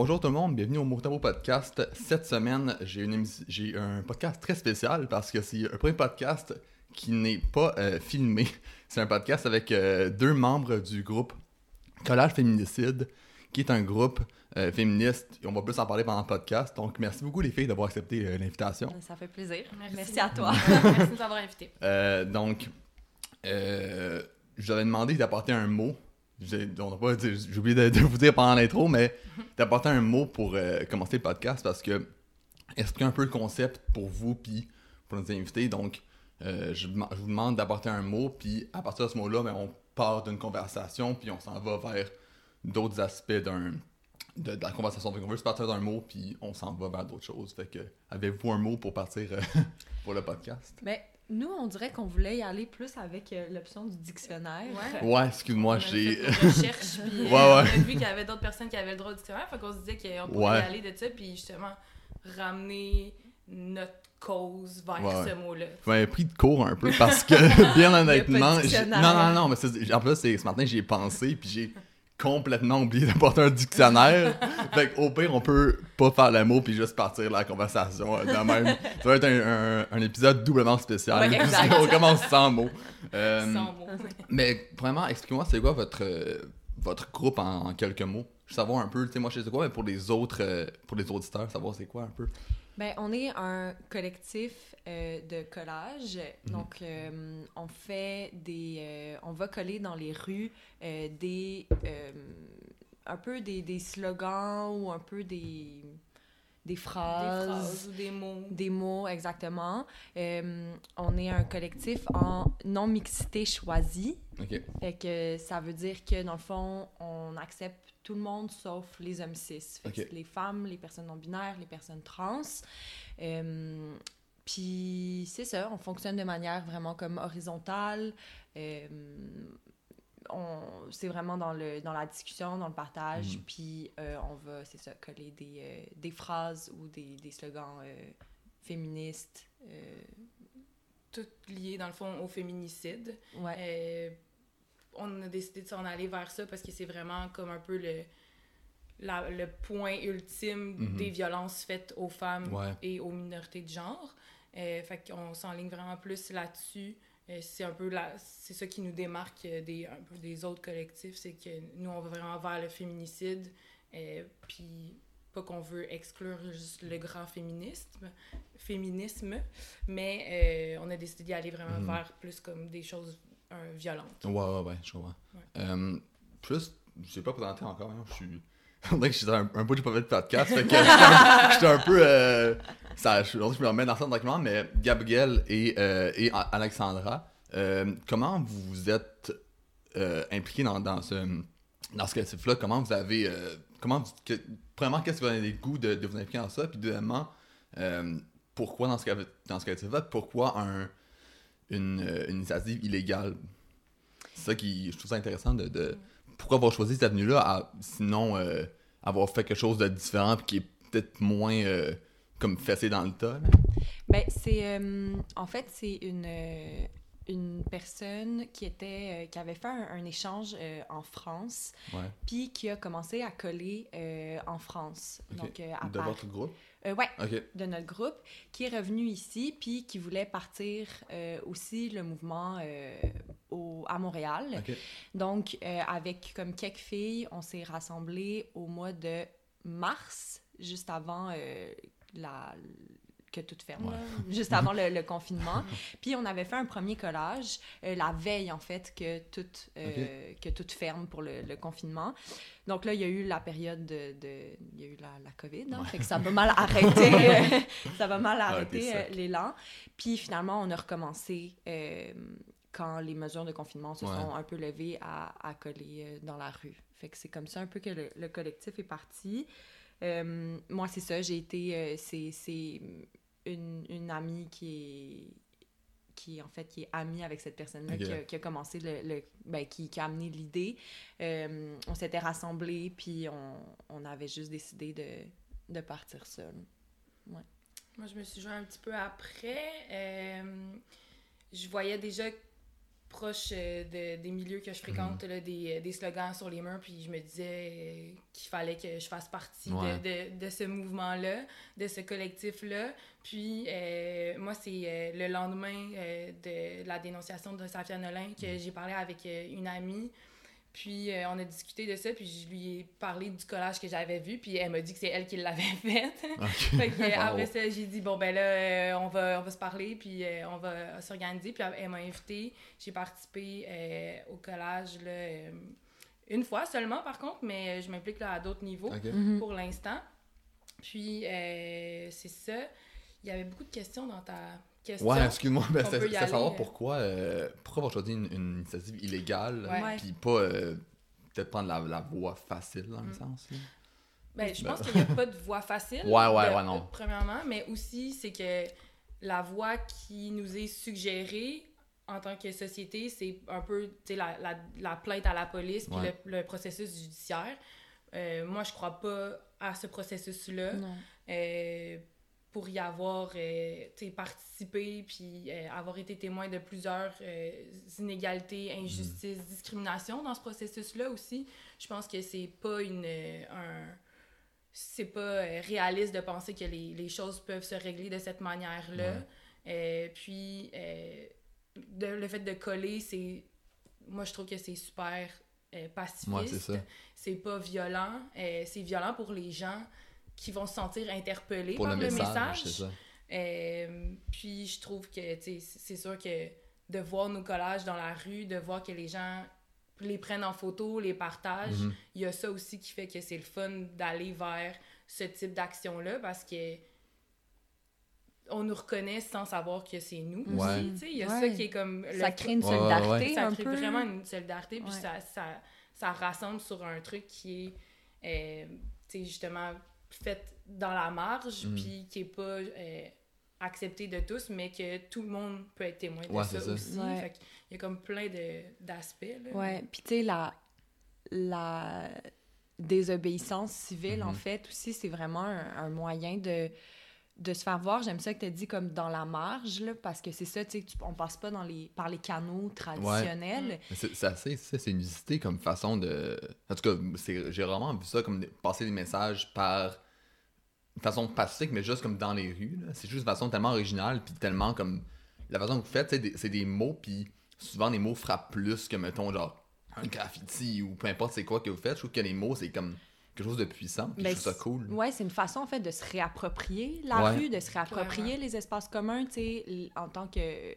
bonjour tout le monde, bienvenue au Motamo Podcast. Cette semaine, j'ai, une émis- j'ai un podcast très spécial parce que c'est un premier podcast qui n'est pas euh, filmé. C'est un podcast avec euh, deux membres du groupe Collage Féminicide, qui est un groupe euh, féministe. Et on va plus en parler pendant le podcast. Donc, merci beaucoup les filles d'avoir accepté euh, l'invitation. Ça fait plaisir. Merci. Merci, à toi. Merci de nous avoir invités. Euh, donc, euh, je vous avais demandé d'apporter un mot. J'ai on oublié de, de vous dire pendant l'intro, mais d'apporter un mot pour euh, commencer le podcast parce que expliquer un peu le concept pour vous puis pour nos invités. Donc, euh, je, vous demande d'apporter un mot, puis à partir de ce mot-là, ben, on part d'une conversation, puis on s'en va vers d'autres aspects d'un de, la conversation. Fait qu'on veut juste partir d'un mot, puis on s'en va vers d'autres choses. Fait que, avez-vous un mot pour partir euh, pour le podcast? Mais nous, on dirait qu'on voulait y aller plus avec euh, l'option du dictionnaire. Ouais. Ouais, excuse-moi, j'ai... recherche, puis Ouais, euh, on a ouais. vu qu'il y avait d'autres personnes qui avaient le droit au dictionnaire, fait qu'on se disait qu'on pourrait Ouais. y aller de ça, puis justement ramener notre cause vers Ouais, ouais. ce mot-là. Je m'avais pris de cours un peu parce que, bien honnêtement, non, non, non, mais c'est- en plus, ce matin, j'y ai pensé, puis j'ai complètement oublié d'apporter un dictionnaire. fait au pire, on peut pas faire le mot, puis juste partir la conversation euh, de même. Ça va être un, un- un épisode doublement spécial. Ouais, exact. on commence sans mots. Euh, Sans mais premièrement, expliquez-moi, c'est quoi votre, euh, votre groupe en, en quelques mots? Je veux savoir un peu, tu sais, moi je sais quoi, mais pour les autres, pour les auditeurs, savoir c'est quoi un peu? Ben, on est un collectif euh, de collage. Mhm. Donc, euh, on fait des. euh, on va coller dans les rues des. un peu des, des slogans ou un peu des. Des Des phrases. phrases ou des mots. Des mots, exactement. On est un collectif en non-mixité choisie. Ok. Fait que ça veut dire que, dans le fond, on accepte tout le monde sauf les hommes cis. Les femmes, les personnes non-binaires, les personnes trans. Euh, Puis c'est ça, on fonctionne de manière vraiment comme horizontale. Euh, on- c'est vraiment dans, le, dans la discussion, dans le partage. Mhm. Puis euh, on va, c'est ça, coller des, euh, des phrases ou des, des slogans euh, féministes. euh, Tout lié, dans le fond, au féminicide. ouais. Euh, on a décidé de s'en aller vers ça parce que c'est vraiment comme un peu le, la- le point ultime Mhm. des violences faites aux femmes Ouais. et aux minorités de genre. Euh, fait qu'on s'enligne vraiment plus là-dessus. Euh, c'est un peu la, c'est ça qui nous démarque euh, des, un peu des autres collectifs, c'est que nous, on va vraiment vers le féminicide, euh, puis pas qu'on veut exclure juste le grand féminisme, féminisme, mais euh, on a décidé d'y aller vraiment Mhm. vers plus comme des choses violentes. Ouais, ouais, ouais, je comprends. Ouais. Plus, je sais pas présenté encore, hein, je suis... On dirait que je suis un, bout du pas de podcast, fait que j'étais un, j'étais un peu... Euh, ça, je, je me remets dans ça directement, mais Gabriel et, euh, et Alexandra, euh, comment vous êtes impliqués dans, dans ce, dans ce collectif-là? Comment vous avez... comment vous- premièrement, qu'est-ce que vous avez le goût de, de vous impliquer dans ça? Puis deuxièmement, pourquoi dans ce, dans ce collectif-là? Pourquoi un, une, une initiative illégale? C'est ça qui, je trouve ça intéressant de- pourquoi avoir choisi cette avenue-là, à- sinon euh, avoir fait quelque chose de différent qui est peut-être moins euh, comme fessé dans le tas. là? Ben, c'est. euh, en fait, c'est une, une personne qui, était, euh, qui avait fait un, un échange euh, en France, puis qui a commencé à coller euh, en France. Ok. Donc, à De votre groupe? Euh, ouais, de notre groupe, qui est revenu ici, puis qui voulait partir euh, aussi le mouvement euh, au, à Montréal. Donc, euh, avec comme quelques filles, on s'est rassemblés au mois de mars, juste avant la, que tout ferme, Ouais. là, juste avant le, le confinement. Puis on avait fait un premier collage euh, la veille, en fait, que tout, euh, que tout ferme pour le, le confinement. Donc là, il y a eu la période de... de- il y a eu la, la COVID, hein, Ouais. fait que ça va mal arrêter, ça va mal Arrêter arrêter euh, l'élan. Puis finalement, on a recommencé quand les mesures de confinement se Ouais. sont un peu levées à, à coller dans la rue. Fait que c'est comme ça un peu que le, le collectif est parti. Euh, moi, c'est ça, j'ai été... euh, c'est une, une amie qui est qui en fait qui est amie avec cette personne-là qui, a, qui a commencé le, le- ben, qui, qui a amené l'idée. Euh, on s'était rassemblés puis on, on avait juste décidé de, de partir seul. Moi, je me suis joint un petit peu après. Euh, je voyais déjà proche euh, de, des milieux que je fréquente, là, des, des slogans sur les murs, puis je me disais euh, qu'il fallait que je fasse partie de- Ouais. de, de ce mouvement-là, de ce collectif-là. Puis euh, moi, c'est euh, le lendemain euh, de la dénonciation de Safia Nolin que j'ai parlé avec euh, une amie. Puis euh, on a discuté de ça, puis je lui ai parlé du collage que j'avais vu, puis elle m'a dit que c'est elle qui l'avait fait. Ok. Fait que, euh, Wow. après ça, j'ai dit, bon, ben là, euh, on, va, on va se parler, puis euh, on va s'organiser. Puis elle m'a invité. J'ai participé euh, au collage là, euh, une fois seulement, par contre, mais je m'implique là, à d'autres niveaux. Mhm. pour l'instant. Puis, euh, c'est ça. Il y avait beaucoup de questions dans ta question. Ouais, excuse-moi, mais c'est aller, savoir euh. pourquoi, euh, pourquoi avoir choisi une, une initiative illégale, puis pas euh, peut-être prendre la, la voie facile dans le Mm. sens. là. Ben, je Ben- pense qu'il n'y a pas de voie facile. Ouais, ouais, de- ouais, non. premièrement, mais aussi, c'est que la voie qui nous est suggérée en tant que société, c'est un peu tu sais, la, la, la plainte à la police puis Ouais. le, le processus judiciaire. Euh, moi, je crois pas à ce processus-là. Euh, pour y avoir euh, participé puis euh, avoir été témoin de plusieurs euh, inégalités, injustices, discriminations dans ce processus-là aussi, je pense que c'est pas une euh, un c'est pas réaliste de penser que les, les choses peuvent se régler de cette manière-là. Puis de- le fait de coller, c'est moi je trouve que c'est super pacifiste. Ouais, c'est pas violent. C'est violent pour les gens qui vont se sentir interpellés Pour par le le message, message. c'est ça. Euh, puis je trouve que, c'est sûr que de voir nos collages dans la rue, de voir que les gens les prennent en photo, les partagent, Mhm. il y a ça aussi qui fait que c'est le fun d'aller vers ce type d'action-là parce que on nous reconnaît sans savoir que c'est nous Ouais. Il y a Ouais. ça qui est comme... le Ça crée une Ouais, ouais, solidarité ouais. ça un crée peu. vraiment une solidarité, puis Ouais. ça, ça, ça rassemble sur un truc qui est, euh, tu sais, justement, fait dans la marge, Mm. puis qui est pas euh, accepté de tous, mais que tout le monde peut être témoin de Ouais, ça, c'est ça. aussi. Ouais. Fait qu'il y a comme plein de- d'aspects. Ouais, puis tu sais, la, la désobéissance civile, en Mhm. fait, aussi, c'est vraiment un, un moyen de, de se faire voir. J'aime ça que tu as dit comme dans la marge, là, parce que c'est ça, tu sais, on passe pas dans les, par les canaux traditionnels. C'est assez, c'est c'est inusité comme façon de. En tout cas, c'est- j'ai vraiment vu ça comme passer des messages par une façon pacifique, mais juste comme dans les rues. C'est juste une façon tellement originale, puis tellement comme. La façon que vous faites, c'est des, c'est des mots, puis souvent les mots frappent plus que, mettons, genre un graffiti ou peu importe c'est quoi que vous faites. Je trouve que les mots, c'est comme quelque chose de puissant, puis Ben, je trouve ça cool. Ouais, c'est une façon, en fait, de se réapproprier la Ouais. rue, de se réapproprier les espaces communs, tu sais, en tant que,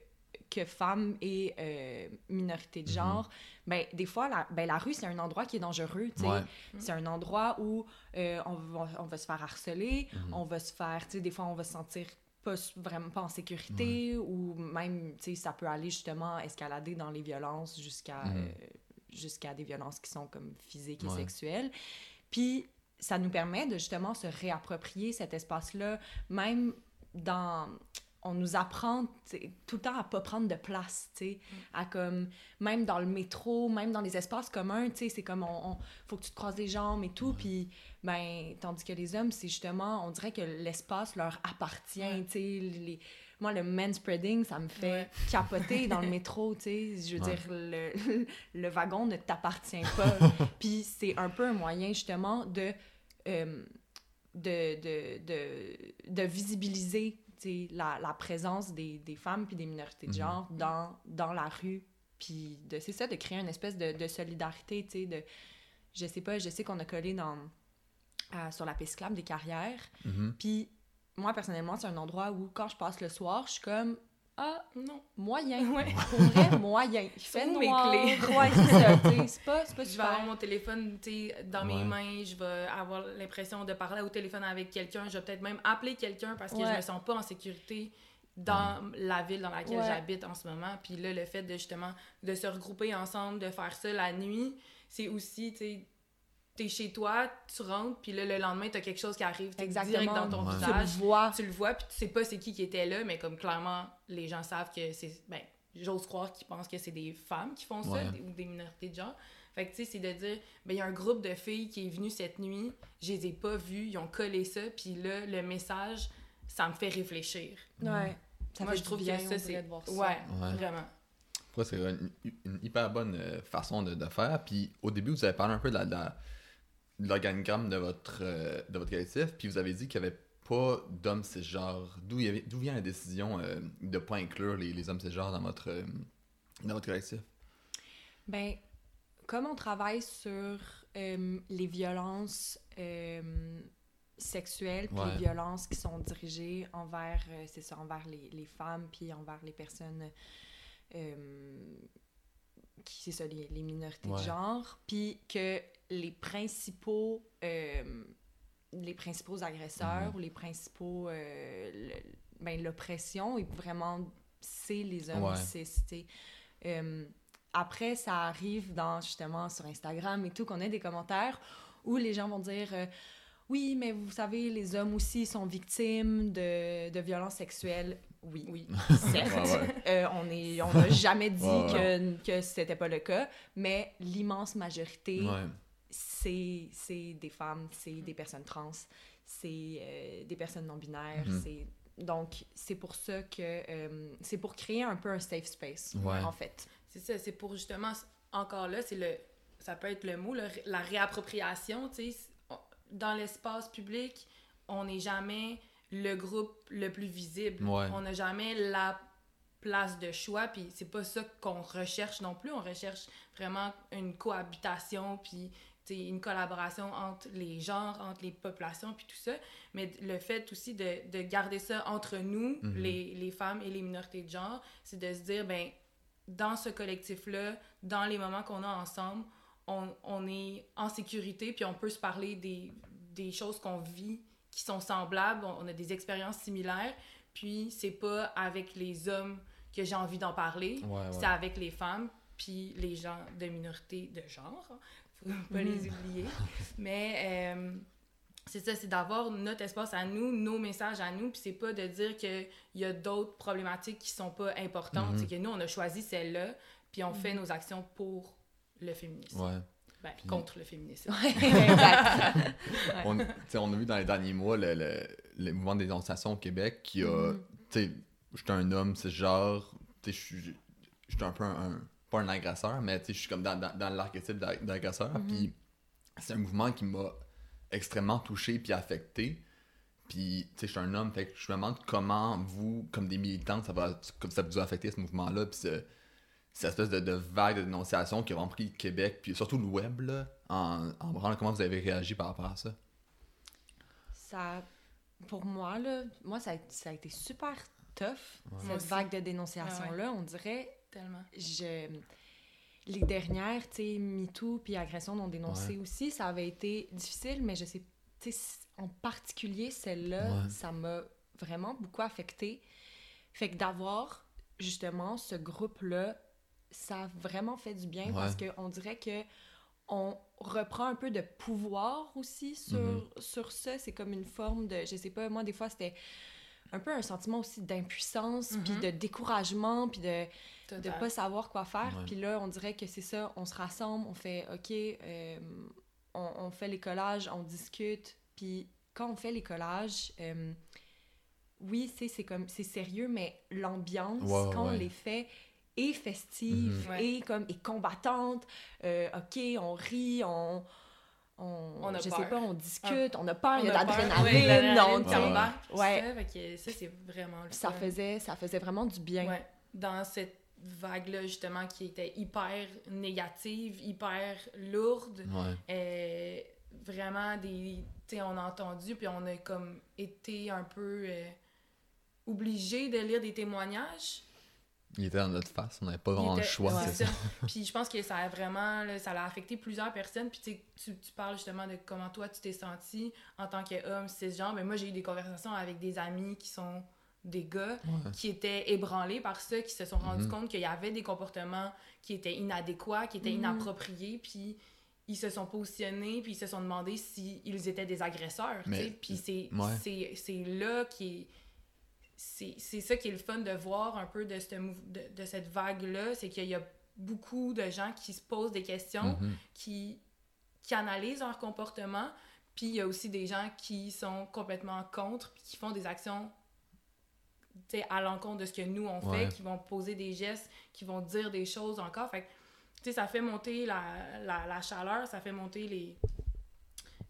que femme et euh, minorité de Mhm. genre. Ben, des fois, la, ben, la rue, c'est un endroit qui est dangereux, tu sais. Ouais. C'est un endroit où euh, on, va, on va se faire harceler, Mhm. on va se faire, tu sais, des fois, on va se sentir pas, vraiment pas en sécurité, ou même, tu sais, ça peut aller justement escalader dans les violences jusqu'à Mhm. euh, jusqu'à des violences qui sont comme physiques et Ouais. sexuelles. Puis ça nous permet de justement se réapproprier cet espace-là, même dans... On nous apprend tout le temps à pas prendre de place, tu sais, à comme... Même dans le métro, même dans les espaces communs, tu sais, c'est comme... On, on- faut que tu te croises les jambes et tout, puis... Ben, tandis que les hommes, c'est justement... On dirait que l'espace leur appartient, Ouais. tu sais, les... Moi, le manspreading, ça me fait Ouais. capoter dans le métro, tu sais. Je veux Ouais. dire, le, le wagon ne t'appartient pas. Puis c'est un peu un moyen, justement, de, euh, de, de, de, de visibiliser tu sais, la, la présence des, des femmes puis des minorités de Mhm. genre dans, dans la rue. Puis de- c'est ça, de créer une espèce de, de solidarité, tu sais, de... Je sais pas, je sais qu'on a collé dans, sur la piste des carrières. Mhm. Puis moi, personnellement, c'est un endroit où, quand je passe le soir, je suis comme... Ah, Non. moyen. Ouais. Pour vrai, moyen. Il fait mes clés? Ouais, c'est C'est pas, c'est pas Je vais avoir mon téléphone dans Ouais. mes mains, je vais avoir l'impression de parler au téléphone avec quelqu'un, je vais peut-être même appeler quelqu'un parce que Ouais. je me sens pas en sécurité dans la ville dans laquelle Ouais. j'habite en ce moment. Puis là, le fait de justement de se regrouper ensemble, de faire ça la nuit, c'est aussi, tu sais, t'es chez toi, tu rentres, puis là, le lendemain, t'as quelque chose qui arrive t'es direct Exactement. dans ton Ouais. Tu le visage. vois. Tu le vois, puis tu sais pas c'est qui qui était là, mais comme clairement, les gens savent que c'est. Ben, j'ose croire qu'ils pensent que c'est des femmes qui font ça, Ouais. ou des minorités de genre. Fait que, tu sais, c'est de dire, ben, il y a un groupe de filles qui est venu cette nuit, je les ai pas vues, ils ont collé ça, puis là, le message, ça me fait réfléchir. Ouais. Ça Moi, fait je trouve bien, que ça, c'est. de voir ça. Ouais, Ouais. vraiment. Ouais, c'est une, une hyper bonne euh, façon de, de faire. Puis au début, vous avez parlé un peu de la- de la- de l'organigramme de votre, euh, de votre collectif, puis vous avez dit qu'il n'y avait pas d'hommes cisgenres. D'où d'où vient la décision euh, de ne pas inclure les, les hommes cisgenres dans votre, euh, dans votre collectif? Ben, comme on travaille sur les violences sexuelles, puis Ouais. les violences qui sont dirigées envers, c'est ça, envers les, les femmes, puis envers les personnes qui, c'est ça, les, les minorités Ouais. de genre, puis que les principaux, euh, les principaux agresseurs Mhm. ou les principaux, euh, le- ben, l'oppression, est vraiment, c'est les hommes Ouais. cis. Euh, après, ça arrive dans justement sur Instagram et tout qu'on ait des commentaires où les gens vont dire euh, oui, mais vous savez, les hommes aussi sont victimes de, de violences sexuelles. Oui, Oui. certes. Ouais, ouais. Euh, on est, on n'a jamais dit Ouais, que, que c'était pas le cas, mais l'immense majorité, Ouais. c'est des femmes, c'est des personnes trans, c'est euh, des personnes non binaires, Mhm. c'est donc c'est pour ça que euh, c'est pour créer un peu un safe space Ouais. en fait. C'est ça, c'est pour justement, encore là, c'est le, ça peut être le mot, le- la réappropriation, tu sais. Dans l'espace public, on n'est jamais le groupe le plus visible. Ouais. On n'a jamais la place de choix, puis c'est pas ça qu'on recherche non plus. On recherche vraiment une cohabitation, puis une collaboration entre les genres, entre les populations, puis tout ça. Mais le fait aussi de, de garder ça entre nous, Mhm. les, les femmes et les minorités de genre, c'est de se dire, ben dans ce collectif-là, dans les moments qu'on a ensemble, on, on est en sécurité, puis on peut se parler des, des choses qu'on vit qui sont semblables, on, on a des expériences similaires, puis c'est pas avec les hommes que j'ai envie d'en parler, Ouais, ouais. c'est avec les femmes, puis les gens de minorité de genre, faut pas les oublier. Mais euh, c'est ça, c'est d'avoir notre espace à nous, nos messages à nous, puis c'est pas de dire qu'il y a d'autres problématiques qui sont pas importantes, Mhm. c'est que nous, on a choisi celle-là, puis on fait nos actions pour le féminisme. Ouais. Ben, Puis- contre le féminisme. exact. on, a vu dans les derniers mois le, le, le mouvement des dénonciations au Québec qui a. Mhm. Tu sais, j'étais un homme, c'est genre. Tu sais, je suis- j'étais un peu un, un- Pas un agresseur, mais tu sais, je suis comme dans, dans, dans l'archétype d'a- d'agresseur. Mhm. Puis c'est un mouvement qui m'a extrêmement touché puis affecté. Puis, tu sais, je suis un homme, fait que je me demande comment vous, comme des militants, ça va, comme ça vous a affecté ce mouvement-là, puis ce- cette espèce de, de vague de dénonciation qui a vraiment pris le Québec, puis surtout le web, là, en, en branlant, comment vous avez réagi par rapport à ça? Ça, pour moi, là, moi, ça a, ça a été super tough, Ouais. Cette vague de dénonciation-là. On dirait, Tellement. je... les dernières, tu sais, MeToo puis agression non dénoncées aussi, ça avait été difficile, mais je sais, tu sais, en particulier, celle-là, Ouais. ça m'a vraiment beaucoup affectée. Fait que d'avoir, justement, ce groupe-là, ça a vraiment fait du bien Ouais. parce qu'on dirait que on reprend un peu de pouvoir aussi sur, Mhm. sur ça. C'est comme une forme de, je sais pas, moi, des fois, c'était un peu un sentiment aussi d'impuissance, puis Mhm. de découragement, puis de de Total. pas savoir quoi faire. Puis là, on dirait que c'est ça, on se rassemble, on fait OK, euh, on, on fait les collages, on discute. Puis quand on fait les collages, euh, oui, c'est c'est comme c'est sérieux, mais l'ambiance quand ouais. on les fait est festive Mhm. Et comme est combattante. Euh, OK, on rit, on on, On a je sais peur. pas, on discute, on a peur, il y a On de l'adrénaline, l'adrénaline non, qui tu sais. embarque, puis Ouais. Ça, fait que ça, c'est vraiment le ça fun. faisait ça faisait vraiment du bien. Ouais. Dans cette vague-là, justement, qui était hyper négative, hyper lourde, Ouais. euh, vraiment des... Tu sais, on a entendu, puis on a comme été un peu euh, obligé de lire des témoignages. Il était dans notre face, on n'avait pas vraiment le choix, ouais, c'est ça. Puis je pense que ça a vraiment, là, ça a affecté plusieurs personnes. Puis tu sais, tu, parles justement de comment toi tu t'es senti en tant qu'homme cisgenre. Mais moi j'ai eu des conversations avec des amis qui sont des gars Ouais. qui étaient ébranlés par ça, qui se sont rendus Mhm. compte qu'il y avait des comportements qui étaient inadéquats, qui étaient Mhm. inappropriés. Puis ils se sont positionnés, puis ils se sont demandé s'ils étaient des agresseurs. Mais-. Puis c'est Ouais. c'est- c'est là qui est c'est ça qui est le fun de voir un peu de, cette mou- de, de cette vague-là, c'est qu'il y a beaucoup de gens qui se posent des questions, Mhm. qui, qui analysent leur comportement, puis il y a aussi des gens qui sont complètement contre, puis qui font des actions à l'encontre de ce que nous on Ouais. fait, qui vont poser des gestes, qui vont dire des choses encore. Fait que, tu sais, ça fait monter la, la, la chaleur, ça fait monter les,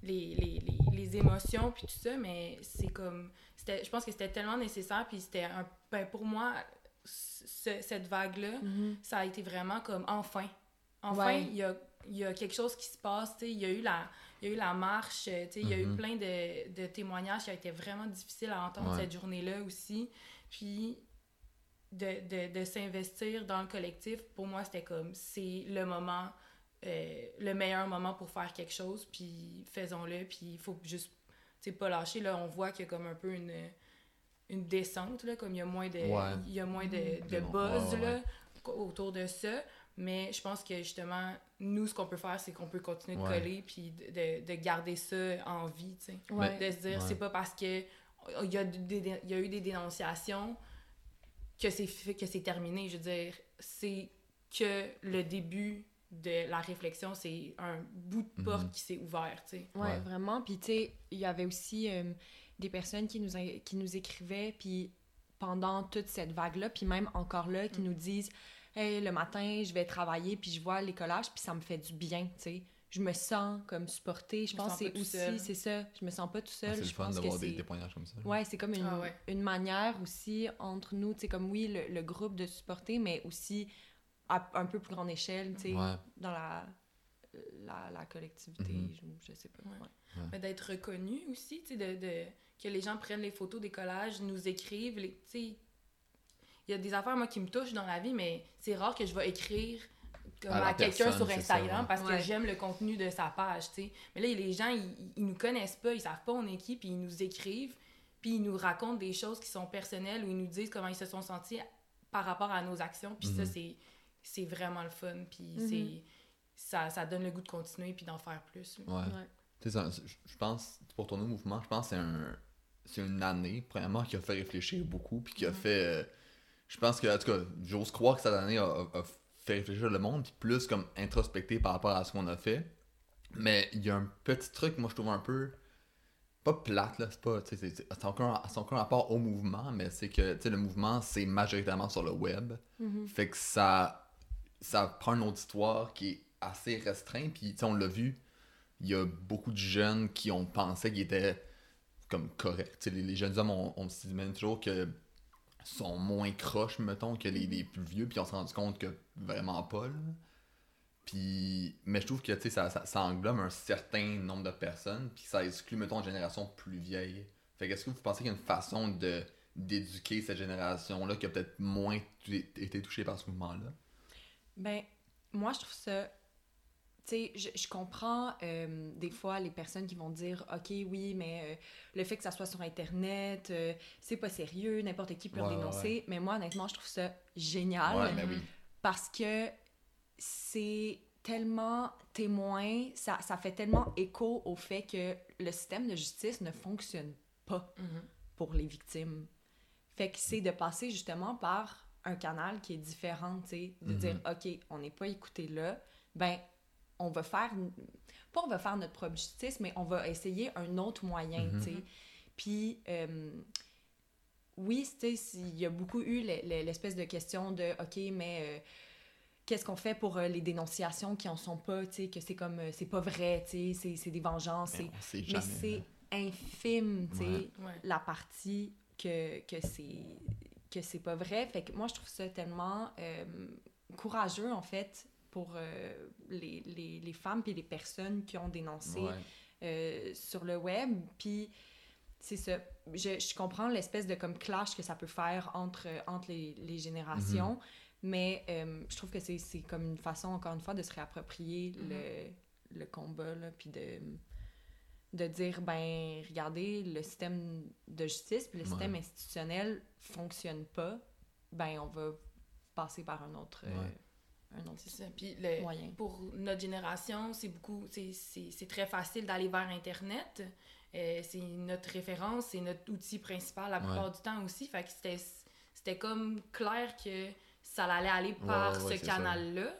les, les, les, les émotions, puis tout ça, mais c'est comme. C'était- Je pense que c'était tellement nécessaire, puis c'était un. Ben, pour moi, ce- cette vague-là, Mhm. ça a été vraiment comme enfin. Enfin, Ouais. il y, a, il y a quelque chose qui se passe, tu sais, il y a eu la, il y a eu la marche, euh, tu sais, il y a eu Mhm. plein de, de témoignages qui ont été vraiment difficiles à entendre Ouais. cette journée-là aussi. Puis de, de, de s'investir dans le collectif, pour moi, c'était comme, c'est le moment, euh, le meilleur moment pour faire quelque chose, puis faisons-le, puis il faut juste, sais, pas lâcher. Là, on voit qu'il y a comme un peu une, une descente, là, comme il y a moins de, Ouais. il y a moins de, Mhm. de buzz, ouais, ouais, là, autour de ça. Mais je pense que justement, nous, ce qu'on peut faire, c'est qu'on peut continuer de Ouais. coller puis de, de- de garder ça en vie, tu sais. Ouais. De se dire, Ouais. c'est pas parce que oh, il y, a des- il y a eu des dénonciations que c'est fait- que c'est terminé. Je veux dire, c'est que le début de la réflexion, c'est un bout de porte Mhm. qui s'est ouvert, tu sais. Ouais, Ouais. vraiment. Puis, tu sais, il y avait aussi euh, des personnes qui nous, qui nous écrivaient, puis pendant toute cette vague-là, puis même encore là, qui Mm. nous disent Hey, le matin, je vais travailler, puis je vois les collages, puis ça me fait du bien, tu sais. Je me sens comme supportée. Je pense que c'est aussi, c'est ça. Je me sens pas tout Ah, seul. c'est le je fun d'avoir des témoignages comme ça. Ouais, c'est comme une, Ah ouais. une manière aussi entre nous, tu sais, comme oui, le, le groupe de supporter, mais aussi à un peu plus grande échelle, tu sais, Ouais. dans la, la, la collectivité, Mhm. je, je sais pas. Ouais. ouais. Mais d'être reconnu aussi, tu sais, de, de- que les gens prennent les photos des collages, nous écrivent, les- tu sais, il y a des affaires, moi, qui me touchent dans la vie, mais c'est rare que je vais écrire comme À quelqu'un sur ça, Instagram ouais. parce que j'aime le contenu de sa page, tu sais. Mais là, les gens, ils, ils nous connaissent pas, ils savent pas on est qui, puis ils nous écrivent, puis ils nous racontent des choses qui sont personnelles ou ils nous disent comment ils se sont sentis par rapport à nos actions, puis ça, Mhm. c'est c'est vraiment le fun, puis c'est... Ça, ça donne le goût de continuer puis d'en faire plus. Ouais. Ouais. Tu sais, ça- je pense, pour tourner au mouvement, je pense que c'est un, c'est une année, premièrement, qui a fait réfléchir beaucoup, puis qui a fait. euh, je pense que, en tout cas, j'ose croire que cette année a, a- a fait réfléchir le monde, puis plus comme introspecter par rapport à ce qu'on a fait. Mais il y a un petit truc, moi, je trouve un peu. Pas plate, là, c'est pas. tu sais, C'est c'est- c'est encore, c'est encore un rapport au mouvement, mais c'est que, tu sais, le mouvement, c'est majoritairement sur le web. Mhm. Fait que ça, ça prend un auditoire qui est assez restreint. Puis, on l'a vu, il y a beaucoup de jeunes qui ont pensé qu'ils étaient comme corrects. Les, les jeunes hommes, on, se dit même toujours que sont moins croches, mettons, que les, les plus vieux. Puis on s'est rendu compte que vraiment pas, là. Puis, mais je trouve que, ça, ça, ça englobe un certain nombre de personnes. Puis ça exclut, mettons, une génération plus vieille. Fait que est-ce que vous pensez qu'il y a une façon d'éduquer cette génération-là qui a peut-être moins été touchée par ce mouvement-là? Ben, moi, je trouve ça. Tu sais, je, je comprends euh, des fois les personnes qui vont dire OK, oui, mais euh, le fait que ça soit sur Internet, euh, c'est pas sérieux, n'importe qui peut Ouais, le ouais, dénoncer. Mais moi, honnêtement, je trouve ça génial Ouais, mais oui. parce que c'est tellement témoin, ça, ça fait tellement écho au fait que le système de justice ne fonctionne pas Mhm. pour les victimes. Fait que c'est de passer justement par un canal qui est différent, tu sais, de Mhm. dire, OK, on n'est pas écouté là, ben, on va faire, pas on va faire notre propre justice, mais on va essayer un autre moyen, Mhm. tu sais. Puis, euh, oui, tu sais, il y a beaucoup eu le- le- l'espèce de question de, OK, mais euh, qu'est-ce qu'on fait pour euh, les dénonciations qui en sont pas, tu sais, que c'est comme, euh, c'est pas vrai, tu sais, c'est- c'est des vengeances, c'est... Mais c'est infime, tu sais. Ouais. la partie que, que c'est que c'est pas vrai. Fait que moi, je trouve ça tellement euh, courageux, en fait, pour euh, les, les, les femmes puis les personnes qui ont dénoncé Ouais. euh, sur le web. Puis, c'est ça. Je, je comprends l'espèce de comme clash que ça peut faire entre, entre les, les générations, mais euh, je trouve que c'est comme une façon, encore une fois, de se réapproprier le, le combat, là, puis de, de dire, ben, regardez, le système de justice, puis le Ouais. système institutionnel fonctionne pas, ben, on va passer par un autre, euh, Ouais. un autre ça. Puis le, moyen. pour notre génération, c'est beaucoup, c'est- c'est c'est très facile d'aller vers Internet. Euh, c'est notre référence, c'est notre outil principal la Ouais. plupart du temps aussi. Fait que c'était c'était comme clair que ça allait aller par ouais, ouais, ce c'est ça. canal-là.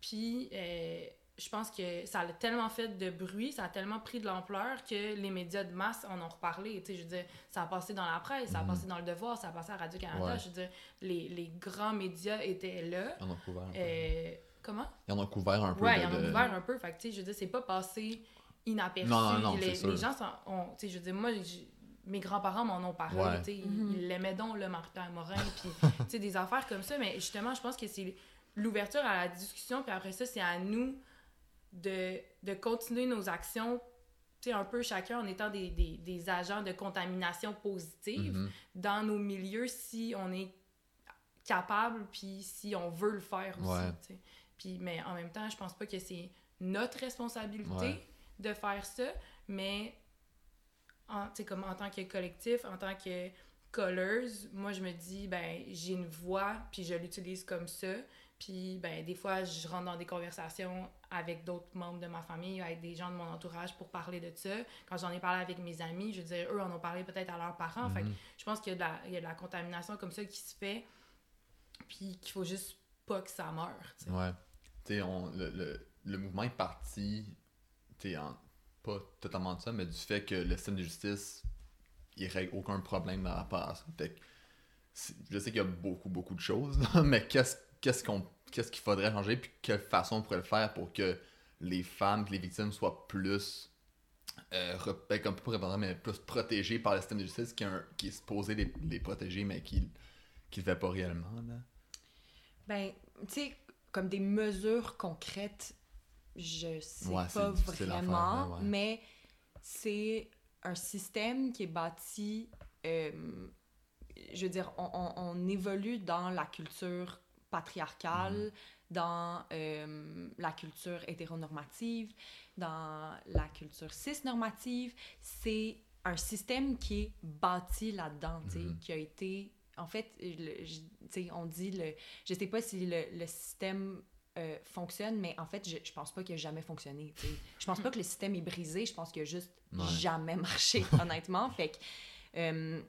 Puis, euh, je pense que ça a tellement fait de bruit, ça a tellement pris de l'ampleur que les médias de masse en ont reparlé. Tu sais, je veux dire, ça a passé dans la presse, ça a Mhm. passé dans Le Devoir, ça a passé à Radio-Canada. Ouais. Je veux dire, les, les grands médias étaient là. Ils en ont couvert un peu. Euh, comment? Ils en ont couvert un peu. Ouais, de- ils en ont de- couvert un peu. Fait que, tu sais, je veux dire, c'est pas passé inaperçu. Non, non, non, les, sûr. les gens sont, ont- tu sais, je veux dire, moi, j'ai- mes grands-parents m'en ont parlé, Ouais. tu sais, ils- Mhm. ils l'aimaient donc, le Martin Morin, puis, tu sais, des affaires comme ça. Mais justement, je pense que c'est l'ouverture à la discussion, puis après ça, c'est à nous de, de continuer nos actions, un peu chacun en étant des, des, des agents de contamination positive Mhm. dans nos milieux si on est capable puis si on veut le faire aussi. Ouais. Puis, mais en même temps, je pense pas que c'est notre responsabilité Ouais. de faire ça, mais en, comme en tant que collectif, en tant que colleuse, moi je me dis, ben j'ai une voix, puis je l'utilise comme ça. Puis, ben, des fois, je rentre dans des conversations avec d'autres membres de ma famille, avec des gens de mon entourage pour parler de ça. Quand j'en ai parlé avec mes amis, je veux dire, eux en ont parlé peut-être à leurs parents. Fait que Mhm. je pense qu'il y, a de la- il y a de la contamination comme ça qui se fait, puis qu'il faut juste pas que ça meure. Ouais. Tu sais, on- le, le, le mouvement est parti, sais, en- pas totalement de ça, mais du fait que le système de justice, il règle aucun problème par rapport à ça. Fait que c'est- je sais qu'il y a beaucoup, beaucoup de choses, mais qu'est-ce qu'est-ce qu'on qu'est-ce qu'il faudrait changer, puis quelle façon on pourrait le faire pour que les femmes, que les victimes soient plus, euh, ben, comme pas répondre, mais plus protégées par le système de justice qui est, un- qui est supposé les, les protéger, mais qui qui le fait pas réellement, là. Ben, tu sais, comme des mesures concrètes, je sais Ouais, pas vraiment, ouais. mais c'est un système qui est bâti. euh, je veux dire, on, on- on évolue dans la culture patriarcale, Mhm. dans euh, la culture hétéronormative, dans la culture cisnormative. C'est un système qui est bâti là-dedans, Mhm. qui a été. En fait, le- je- on dit le. Je sais pas si le, le système euh, fonctionne, mais en fait, je, je pense pas qu'il a jamais fonctionné. tu sais. Je pense pas que le système est brisé, je pense qu'il a juste Ouais. jamais marché, honnêtement. Fait que euh,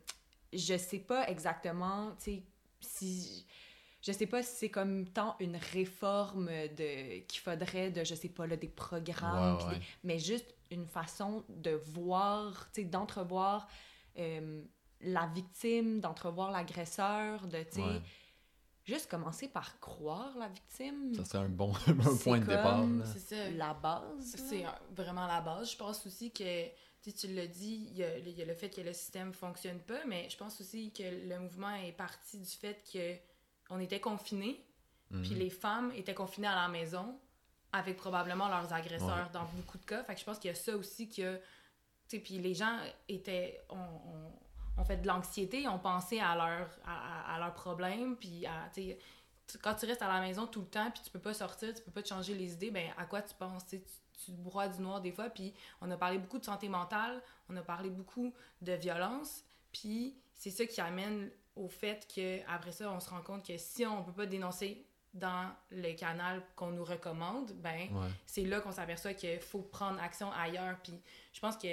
je sais pas exactement, tu sais, si. Je sais pas si c'est comme tant une réforme de qu'il faudrait de, je sais pas, là, des programmes, Ouais, puis ouais. des- mais juste une façon de voir, tu sais, d'entrevoir euh, la victime, d'entrevoir l'agresseur, de, tu sais, Ouais. juste commencer par croire la victime. Ça serait un bon un point de départ. C'est ça. la base. C'est vraiment la base. Je pense aussi que, tu tu l'as dit, il y, a, il y a le fait que le système fonctionne pas, mais je pense aussi que le mouvement est parti du fait que on était confinés, Mhm. puis les femmes étaient confinées à la maison avec probablement leurs agresseurs dans beaucoup de cas. Fait que je pense qu'il y a ça aussi que, tu sais, puis les gens étaient, ont, ont- ont fait de l'anxiété, ont pensé à leurs à, leurs problèmes, puis à, quand tu restes à la maison tout le temps, puis tu peux pas sortir, tu peux pas te changer les idées, ben à quoi tu penses? Tu, tu, broies du noir des fois, puis on a parlé beaucoup de santé mentale, on a parlé beaucoup de violence, puis c'est ça qui amène au fait que après ça, on se rend compte que si on peut pas dénoncer dans le canal qu'on nous recommande, ben Ouais. c'est là qu'on s'aperçoit qu'il faut prendre action ailleurs. Puis je pense que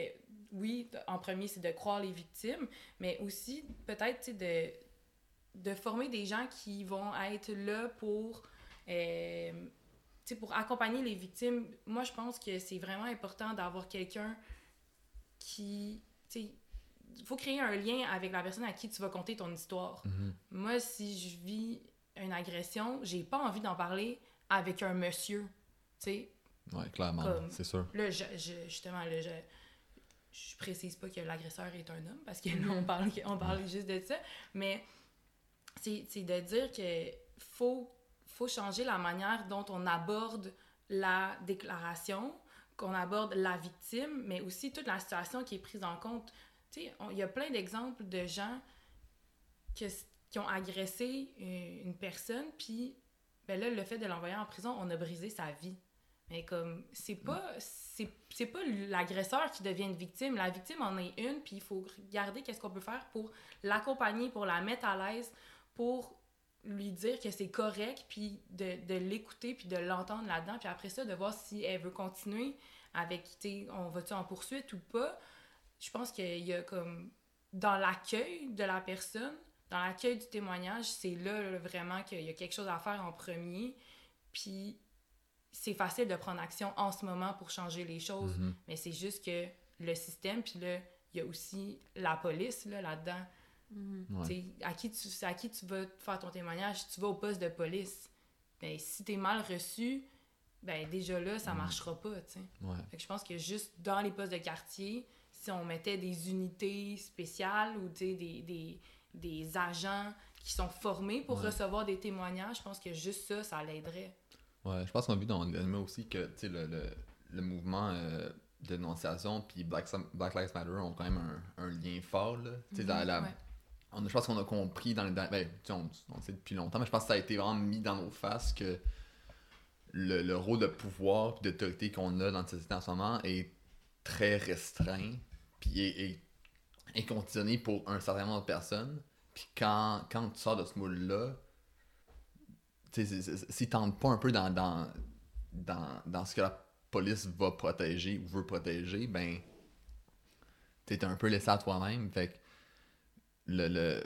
oui, en premier, c'est de croire les victimes, mais aussi peut-être de, de former des gens qui vont être là pour, euh, pour accompagner les victimes. Moi, je pense que c'est vraiment important d'avoir quelqu'un qui. Faut créer un lien avec la personne à qui tu vas conter ton histoire. Mhm. Moi, si je vis une agression, j'ai pas envie d'en parler avec un monsieur. Tu sais, Ouais, clairement, Comme- c'est sûr. Là, je, je- justement, là, je, je précise pas que l'agresseur est un homme, parce que là, on parle, on parle juste de ça, mais c'est c'est de dire que faut, faut changer la manière dont on aborde la déclaration, qu'on aborde la victime, mais aussi toute la situation qui est prise en compte. Il y a plein d'exemples de gens que- qui ont agressé une, une personne, puis ben là, le fait de l'envoyer en prison, on a brisé sa vie. Mais comme, c'est pas, c'est, c'est pas l'agresseur qui devient une victime. La victime en est une, puis il faut regarder qu'est-ce qu'on peut faire pour l'accompagner, pour la mettre à l'aise, pour lui dire que c'est correct, puis de, de l'écouter, puis de l'entendre là-dedans, puis après ça, de voir si elle veut continuer avec, tu sais, on va-tu en poursuite ou pas. Je pense qu'il y a comme, dans l'accueil de la personne, dans l'accueil du témoignage, c'est là, là, vraiment qu'il y a quelque chose à faire en premier. Puis c'est facile de prendre action en ce moment pour changer les choses, Mhm. mais c'est juste que le système, puis là, il y a aussi la police là, là-dedans. Ouais. Sais, À, qui tu, c'est à qui tu vas faire ton témoignage? Tu vas au poste de police. Ben, si t'es mal reçu, ben déjà là, ça Mhm. marchera pas. Ouais. Fait que je pense que juste dans les postes de quartier, si on mettait des unités spéciales ou des, des, des agents qui sont formés pour Ouais. recevoir des témoignages, je pense que juste ça, ça l'aiderait. Ouais, je pense qu'on a vu dans l'anime aussi que le, le, le mouvement euh, de dénonciation puis Black, Black Lives Matter ont quand même un, un lien fort. Là. Sais, dans la- Ouais. on je pense qu'on a compris dans les ben, on, on sait depuis longtemps, mais je pense que ça a été vraiment mis dans nos faces que le, le rôle de pouvoir et d'autorité qu'on a dans la société en ce moment est très restreint puis est, est- conditionné pour un certain nombre de personnes. Puis quand, quand tu sors de ce moule-là, tu s'ils tentent pas un peu dans, dans, dans, dans ce que la police va protéger ou veut protéger, ben, t'es un peu laissé à toi-même. Fait que, le, le,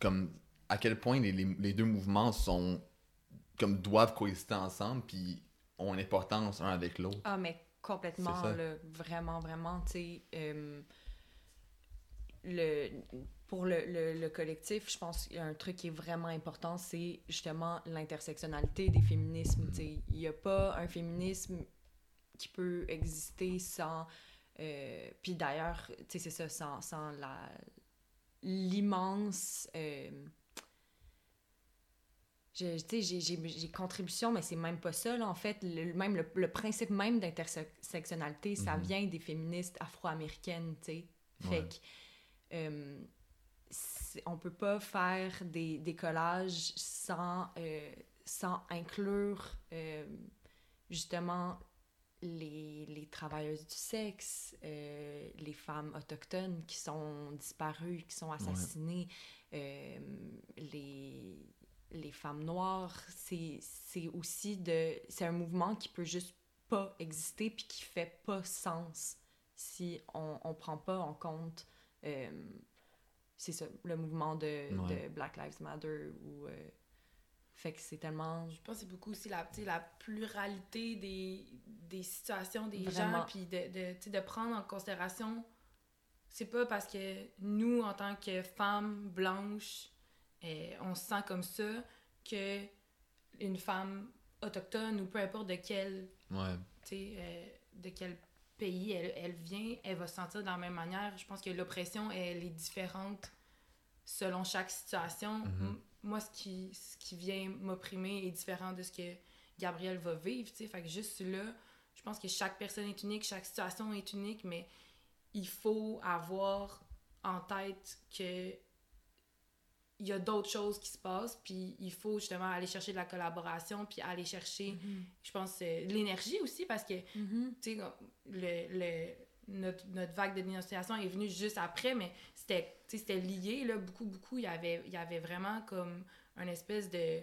comme, à quel point les, les, les deux mouvements sont, comme, doivent coexister ensemble, puis ont une importance un avec l'autre. Ah, mais complètement, là, vraiment, vraiment, tu sais. euh, le, pour le, le, le collectif, je pense qu'il y a un truc qui est vraiment important, c'est justement l'intersectionnalité des féminismes. Il n'y a pas un féminisme qui peut exister sans. euh, Puis d'ailleurs, c'est ça, sans, sans l'immense. euh, je- j'ai- contribution, mais c'est même pas ça, là, en fait. Le, même le, le principe même d'intersectionnalité, ça Mhm. vient des féministes afro-américaines, tu sais. Fait Ouais. que, euh, on peut pas faire des, des collages sans, euh, sans inclure, euh, justement, les, les travailleuses du sexe, euh, les femmes autochtones qui sont disparues, qui sont assassinées, euh, les, les femmes noires. C'est c'est aussi de... C'est un mouvement qui peut juste pas exister puis qui fait pas sens si on, on prend pas en compte... euh, c'est ça, le mouvement de, Ouais. de Black Lives Matter ou... euh, fait que c'est tellement... Je pense que c'est beaucoup aussi la, tu sais, la pluralité des, des situations des Vraiment. gens, puis de, de, tu sais, de prendre en considération. C'est pas parce que nous, en tant que femmes blanches, euh, on se sent comme ça que une femme autochtone ou peu importe de quel, Ouais. euh, de quel pays elle, elle vient, elle va se sentir de la même manière. Je pense que l'oppression, elle est différente selon chaque situation. Mhm. Moi, ce qui, ce qui vient m'opprimer est différent de ce que Gabrielle va vivre, tu sais. Fait que juste là, je pense que chaque personne est unique, chaque situation est unique, mais il faut avoir en tête que il y a d'autres choses qui se passent, puis il faut justement aller chercher de la collaboration, puis aller chercher, je pense, euh, de l'énergie aussi, parce que Mhm. tu sais, le, le- notre, notre vague de dénonciation est venue juste après, mais c'était tu sais, c'était lié, là, beaucoup, beaucoup. Il y avait, il y avait vraiment comme un espèce de,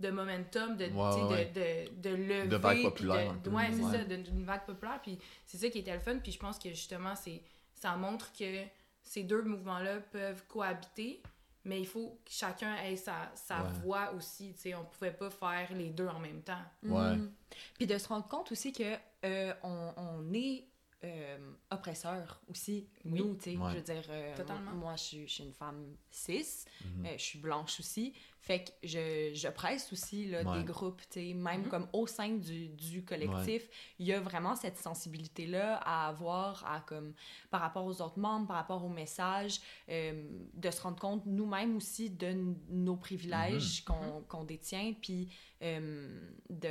de momentum, de, tu sais, Ouais, ouais. de, de, de lever. De vague populaire, de- ouais, c'est Ouais. ça, d'une vague populaire. Puis c'est ça qui était le fun. Puis je pense que justement, c'est ça montre que ces deux mouvements-là peuvent cohabiter, mais il faut que chacun ait sa, sa Ouais. voix aussi. Tu sais, on pouvait pas faire les deux en même temps. Ouais. Mhm. Puis de se rendre compte aussi que euh, on, on est euh, oppresseur aussi, Oui. nous, tu sais. Ouais. Je veux dire, euh, Totalement. moi, je suis, je suis une femme cis, Mhm. euh, je suis blanche aussi. Fait que je, je presse aussi là, Ouais. des groupes, tu sais, même Mhm. comme au sein du, du collectif, il y a vraiment cette sensibilité-là à avoir à, comme, par rapport aux autres membres, par rapport au message, euh, de se rendre compte nous-mêmes aussi de n- nos privilèges qu'on qu'on détient, puis euh, de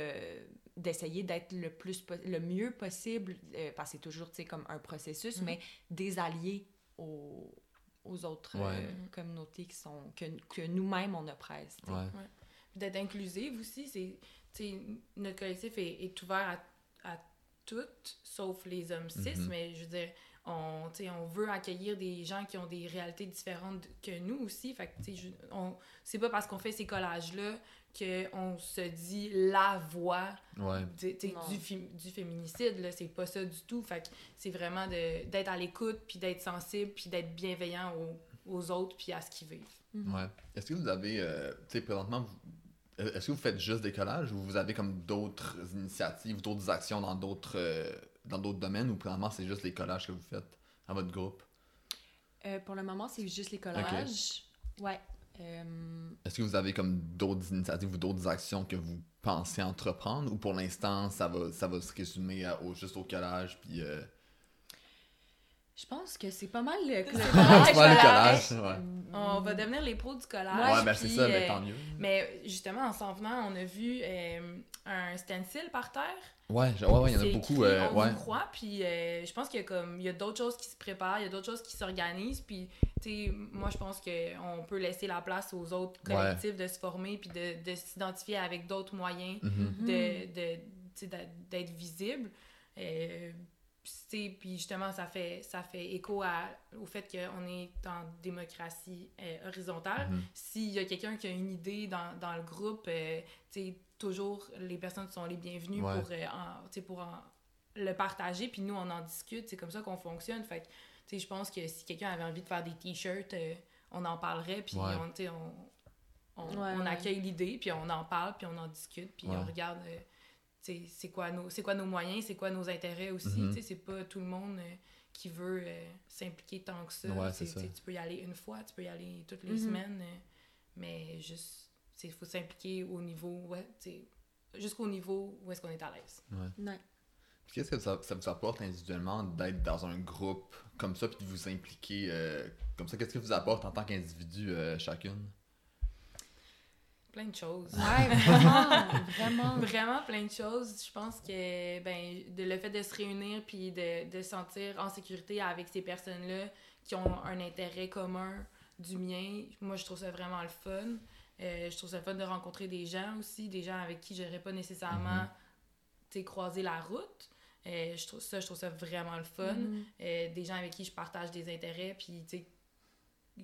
d'essayer d'être le plus po- le mieux possible euh, parce que c'est toujours tu sais comme un processus Mhm. mais des alliés aux, aux autres Ouais. euh, communautés qui sont que, que nous-mêmes on oppresse. Ouais. Puis d'être inclusive aussi, c'est, notre collectif est, est ouvert à, à toutes, sauf les hommes cis, Mhm. mais je veux dire, on, on veut accueillir des gens qui ont des réalités différentes que nous aussi, fait que, je- on, c'est pas parce qu'on fait ces collages-là qu'on se dit la voix Ouais. du, du, fé- du féminicide, là, c'est pas ça du tout, fait que c'est vraiment de, d'être à l'écoute, puis d'être sensible, puis d'être bienveillant aux, aux autres, puis à ce qu'ils vivent. Mhm. Ouais. Est-ce que vous avez, euh, tu sais, présentement, vous- est-ce que vous faites juste des collages ou vous avez comme d'autres initiatives, d'autres actions dans d'autres euh, dans d'autres domaines ou probablement c'est juste les collages que vous faites à votre groupe? Euh, pour le moment, c'est juste les collages. Ouais. Euh, Est-ce que vous avez comme d'autres initiatives ou d'autres actions que vous pensez entreprendre ou pour l'instant ça va, ça va se résumer à- au, juste au collage puis euh, je pense que c'est pas mal le collage. pas le collage. collage ouais. On va devenir les pros du collage. Ouais, ben c'est ça, mais euh, tant mieux. Mais justement, en s'en venant, on a vu euh, un stencil par terre. Ouais, ouais, ouais, il y en a beaucoup. écrit, euh, on ouais. y croit, puis euh, je pense qu'il y a comme il y a d'autres choses qui se préparent, il y a d'autres choses qui s'organisent, puis tu sais, moi je pense qu'on peut laisser la place aux autres Ouais. collectifs de se former puis de, de s'identifier avec d'autres moyens Mhm. de, de sais, d'être- visible. Euh, puis, tu sais, puis justement, ça fait, ça fait écho à, au fait qu'on est en démocratie euh, horizontale. Mhm. S'il y a quelqu'un qui a une idée dans, dans le groupe, euh, tu sais, toujours les personnes sont les bienvenues Ouais. pour, euh, en- pour en- le partager, puis nous, on en discute. C'est comme ça qu'on fonctionne. Fait je pense que si quelqu'un avait envie de faire des t-shirts, euh, on en parlerait, puis Ouais. on, on, on, Ouais, on ouais. accueille l'idée, puis on en parle, puis on en discute, puis Ouais. on regarde, euh, c'est quoi, nos- c'est quoi nos moyens, c'est quoi nos intérêts aussi. Sais, c'est pas tout le monde euh, qui veut euh, s'impliquer tant que ça. Ouais, Tu ça. peux y aller une fois, tu peux y aller toutes les Mhm. semaines, euh, mais juste, il faut s'impliquer au niveau, ouais, jusqu'au niveau où est-ce qu'on est à l'aise. Ouais. Puis Qu'est-ce que ça, ça vous apporte individuellement d'être dans un groupe comme ça puis de vous impliquer euh, comme ça? Qu'est-ce que vous apporte en tant qu'individu euh, chacune? Plein de choses. Ouais, vraiment, vraiment. Vraiment plein de choses. Je pense que ben, de, le fait de se réunir puis de, de se sentir en sécurité avec ces personnes-là qui ont un intérêt commun du mien, moi je trouve ça vraiment le fun. Euh, je trouve ça le fun de rencontrer des gens aussi, des gens avec qui j'aurais pas nécessairement Mhm. croisé la route. Euh, je trouve ça, je trouve ça vraiment le fun. Mhm. Euh, des gens avec qui je partage des intérêts. Puis, tu sais,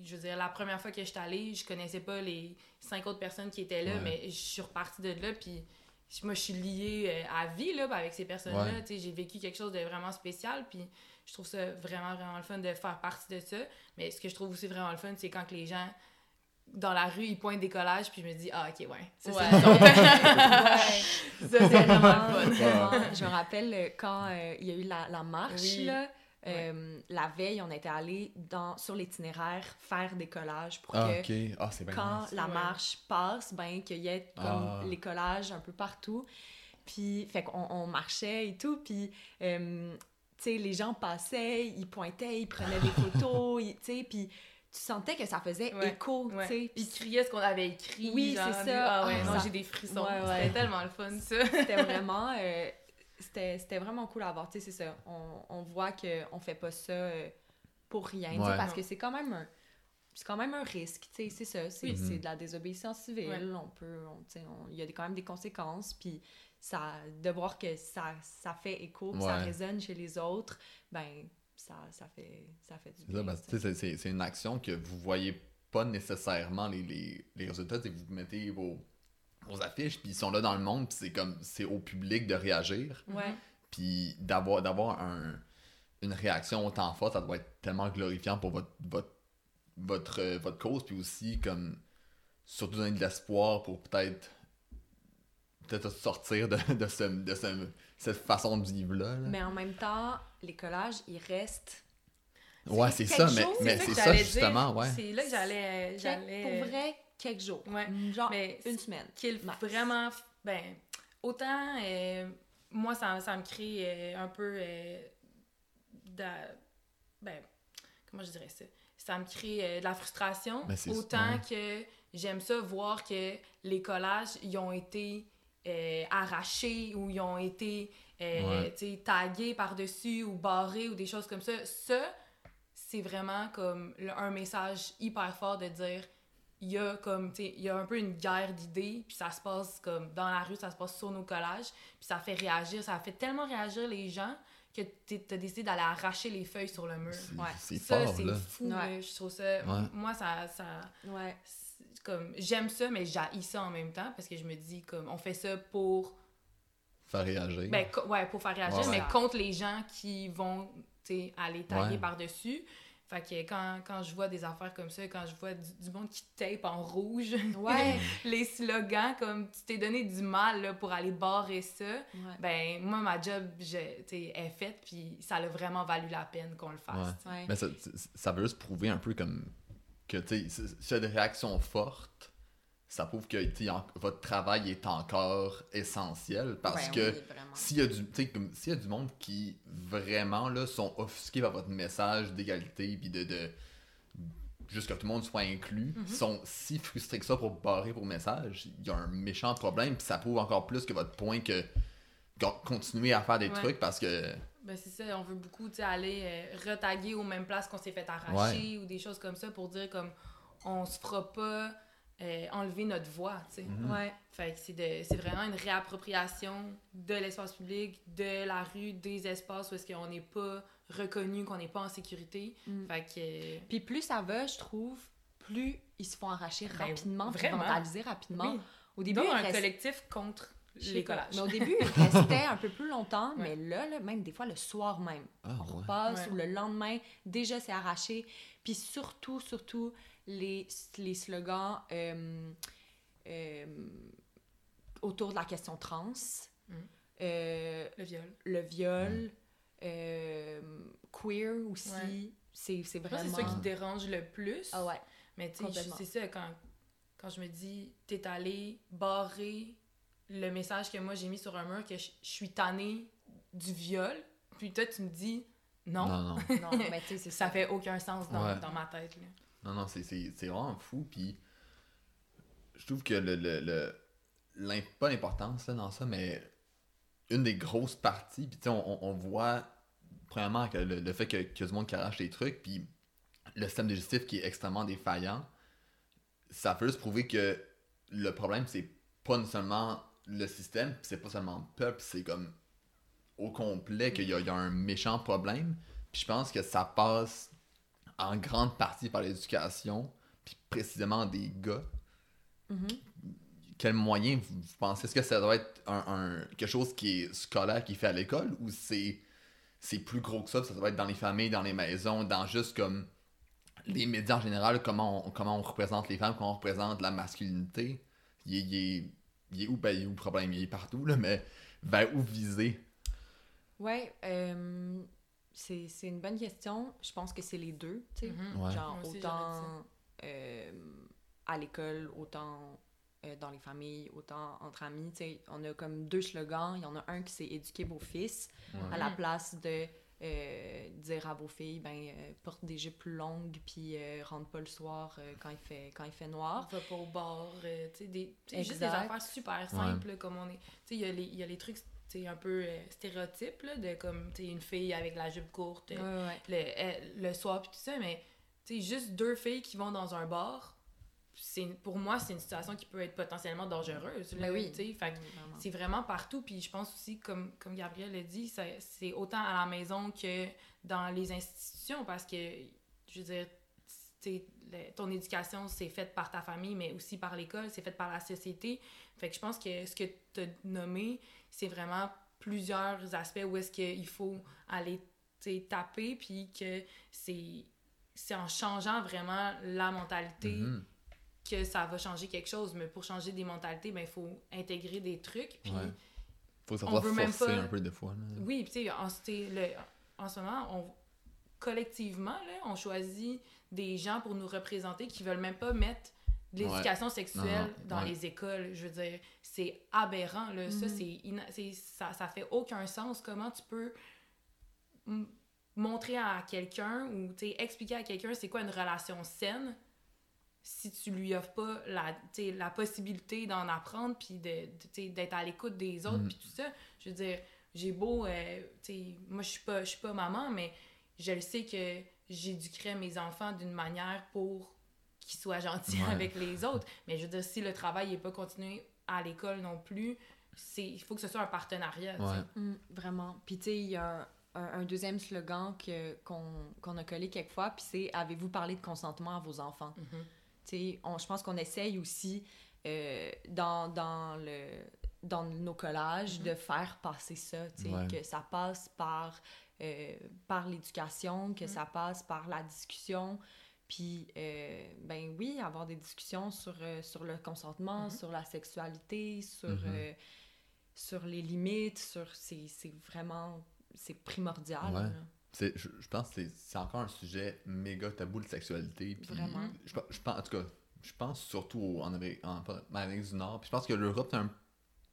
je veux dire, la première fois que je suis allée, je connaissais pas les cinq autres personnes qui étaient là, Ouais. mais je suis repartie de là. Puis, moi, je suis liée à vie là, avec ces personnes-là. Ouais. Tu sais, J'ai vécu quelque chose de vraiment spécial. Puis, je trouve ça vraiment, vraiment le fun de faire partie de ça. Mais ce que je trouve aussi vraiment le fun, c'est quand que les gens dans la rue, ils pointent des collages, puis je me dis, ah, ok, ouais, ça, Ouais. c'est nous autres. Ouais. Ça, c'est vraiment le fun. Vraiment. Je me rappelle euh, quand euh, il y a eu la, la marche, Oui. là, euh, la veille, on était allé dans sur l'itinéraire faire des collages pour Ah, que ok. Ah, quand nice. la Ouais. marche passe, ben qu'il y ait comme Ah. les collages un peu partout. Puis, fait qu'on on marchait et tout, puis, euh, tu sais, les gens passaient, ils pointaient, ils prenaient des photos, tu sais, puis tu sentais que ça faisait Ouais. écho, Ouais. tu sais. Puis Puis criaient ce qu'on avait écrit. Oui, genre, c'est ça. Ah ouais, Ah, non, ça- j'ai des frissons. Ouais, ouais. C'était tellement le fun, ça. c'était vraiment euh, c'était c'était vraiment cool à voir tu sais c'est ça on, on voit que on fait pas ça euh, pour rien tu sais, parce que c'est quand même un c'est quand même un risque tu sais c'est ça c'est c'est de la désobéissance civile Ouais. on peut on- tu sais, on- il y a quand même des conséquences puis ça de voir que ça ça fait écho que ça résonne chez les autres ben ça ça fait ça fait du C'est bien que, c'est- c'est c'est une action que vous voyez pas nécessairement les, les, les résultats. tu sais, Vous mettez vos, vos affiches, puis ils sont là dans le monde, puis c'est comme c'est au public de réagir. ouais Puis d'avoir d'avoir un, une réaction autant forte, ça doit être tellement glorifiant pour votre, votre, votre, euh, votre cause, puis aussi comme surtout donner de l'espoir pour peut-être peut-être sortir de, de, ce, de ce- cette façon de vivre-là. là. mais en même temps les collages ils restent ouais, c'est ça, mais, c'est ça justement, dire. ouais. C'est là que j'allais. Pour vrai quelques jours Ouais. genre Mais une semaine qui est max. vraiment. Ben, autant. euh, moi, ça, ça me crée euh, un peu. euh, d'a- ben, comment je dirais ça? Ça me crée euh, de la frustration. Ben, c'est- autant ouais. que j'aime ça voir que les collages, ils ont été euh, arrachés ou ils ont été euh, Ouais. tagués par-dessus ou barrés ou des choses comme ça. Ça, c'est vraiment comme le- un message hyper fort de dire il y a comme tu sais il y a un peu une guerre d'idées puis ça se passe comme dans la rue ça se passe sur nos collages puis ça fait réagir ça fait tellement réagir les gens que tu as décidé d'aller arracher les feuilles sur le mur C'est Ouais. ça c'est fou Ouais. je trouve ça Ouais. moi ça ça ouais comme j'aime ça mais j'haïs ça en même temps parce que je me dis comme on fait ça pour Faire réagir. ben, co- ouais, pour faire réagir, Ouais, mais ouais. contre les gens qui vont aller taguer Ouais. par-dessus. Fait que quand, quand je vois des affaires comme ça, quand je vois du, du monde qui tape en rouge, Ouais. les slogans, comme tu t'es donné du mal là, pour aller barrer ça, ouais. ben moi, ma job je, est faite, puis ça a vraiment valu la peine qu'on le fasse. Ouais. Ouais. Mais ça, ça- ça veut juste prouver un peu comme que, tu sais, si- s'il y a des réactions fortes, ça prouve que, en- votre travail est encore essentiel parce Ouais, que s'il y a du s'il y a du monde qui vraiment là sont offusqués par votre message d'égalité puis de, de juste que tout le monde soit inclus Mhm. sont si frustrés que ça pour barrer vos messages il y a un méchant problème puis ça prouve encore plus que votre point que con- continuer à faire des Ouais. trucs parce que Ben c'est ça, on veut beaucoup tu sais, aller euh, retaguer aux mêmes places qu'on s'est fait arracher ou des choses comme ça pour dire comme on se fera pas euh, enlever notre voix, tu sais. Mhm. Ouais. Fait que c'est de- c'est vraiment une réappropriation de l'espace public, de la rue, des espaces où est-ce qu'on n'est pas reconnu, qu'on n'est pas en sécurité. Mm. Fait que euh, Puis plus ça va, je trouve, plus ils se font arracher Ben, rapidement, puis vraiment. vandaliser rapidement. oui, Au début, il un reste- collectif contre les pas, collages. Mais au début, il restait un peu plus longtemps, Ouais. mais là, là, même des fois le soir même, ah, on ouais. repasse Ouais. ou le lendemain, déjà c'est arraché. Puis surtout, surtout, les, les slogans euh, euh, autour de la question trans, Mm. euh, Le viol. le viol, euh, queer aussi. Ouais. C'est vraiment... c'est ça qui dérange le plus. Ah ouais. Mais tu sais, c'est ça, quand, quand je me dis, t'es allé barrer le message que moi j'ai mis sur un mur, que je je suis tannée du viol, puis toi tu me dis, non, non non Non, mais tu sais, ça ça. fait aucun sens dans, Ouais. dans ma tête. Là. Non, non, c'est, c'est, c'est vraiment fou. Puis je trouve que le, le, le- pas l'importance là, dans ça, mais une des grosses parties, puis tu sais, on, on- voit premièrement que le, le fait que, a du monde qui arrache des trucs, puis le système digestif qui est extrêmement défaillant, ça peut juste prouver que le problème, c'est pas seulement le système, c'est pas seulement le peuple, c'est comme au complet qu'il y a, il y a un méchant problème. Puis je pense que ça passe en grande partie par l'éducation, puis précisément des gars. Mhm. Quel moyen vous, vous pensez? Est-ce que ça doit être un, un- quelque chose qui est scolaire, qui est fait à l'école, ou c'est c'est plus gros que ça, ça doit être dans les familles, dans les maisons, dans juste comme les médias en général, comment on, comment on représente les femmes, comment on représente la masculinité? Il il il est où? Ben, il est où le problème Il est partout, là, mais vers où viser? Ouais, euh, c'est c'est une bonne question. Je pense que c'est les deux, tu sais. Mhm. Ouais. Genre, aussi, autant euh, à l'école, autant euh, dans les familles, autant entre amis. Tu sais, on a comme deux slogans. Il y en a un qui c'est éduquer vos fils à la place de euh, dire à vos filles, ben, euh, porte des jupes plus longues, puis euh, rentre pas le soir euh, quand, il fait, quand il fait noir. Va pas au bar, euh, tu sais, juste des affaires super simples, comme on est. Tu sais, il y, a les- il y a les trucs, un peu euh, stéréotypes, là, de comme, tu sais, une fille avec la jupe courte, Ouais, ouais. le, le soir, puis tout ça, mais, tu sais, juste deux filles qui vont dans un bar, pour moi, c'est une situation qui peut être potentiellement dangereuse, là, Ben oui. fait c'est vraiment partout. Puis je pense aussi, comme, comme Gabriel l'a dit, ça- c'est autant à la maison que dans les institutions parce que, je veux dire, tu sais, le- ton éducation, c'est faite par ta famille, mais aussi par l'école, c'est fait par la société. Fait que je pense que ce que tu as nommé, c'est vraiment plusieurs aspects où est-ce qu'il faut aller tu sais, taper, puis que c'est c'est en changeant vraiment la mentalité Mhm. Que ça va changer quelque chose. Mais pour changer des mentalités, ben, il faut intégrer des trucs. Puis, Ouais. Faut ça on veut même pas- un peu des fois. là. oui, puis tu sais, en, ce moment, on, collectivement, là, on choisit des gens pour nous représenter qui veulent même pas mettre de Ouais. l'éducation sexuelle Non, dans ouais. les écoles. Je veux dire, c'est aberrant. Là. Ça, Mhm. c'est ina- ça, ça fait aucun sens. Comment tu peux montrer à quelqu'un ou expliquer à quelqu'un c'est quoi une relation saine si tu lui offres pas la, la possibilité d'en apprendre puis de, de, d'être à l'écoute des autres Mhm. puis tout ça. Je veux dire, j'ai beau, euh, tu sais, moi je suis pas, je suis pas maman, mais je le sais que j'éduquerai mes enfants d'une manière pour qu'ils soient gentils Ouais. avec les autres. Mais je veux dire, si le travail n'est pas continué à l'école non plus, c'est il faut que ce soit un partenariat. Ouais. Mm, vraiment. Puis, tu sais, il y a un, un- un deuxième slogan que, qu'on, qu'on a collé quelquefois, puis c'est Avez-vous parlé de consentement à vos enfants Mhm. Je pense qu'on essaye aussi euh, dans, dans, le, dans nos collages, Mhm. de faire passer ça, Ouais. que ça passe par, euh, par l'éducation, que Mhm. ça passe par la discussion. Puis, euh, ben oui, avoir des discussions sur, sur le consentement, Mhm. sur la sexualité, sur, Mhm. sur les limites, sur... C'est c'est vraiment... C'est primordial. Ouais. Je, je pense que c'est- encore un sujet méga tabou, de sexualité. Vraiment. Je, pe- je pense, en tout cas, je pense surtout au- en Amérique, en, en Amérique du Nord. Puis je pense que l'Europe, c'est un.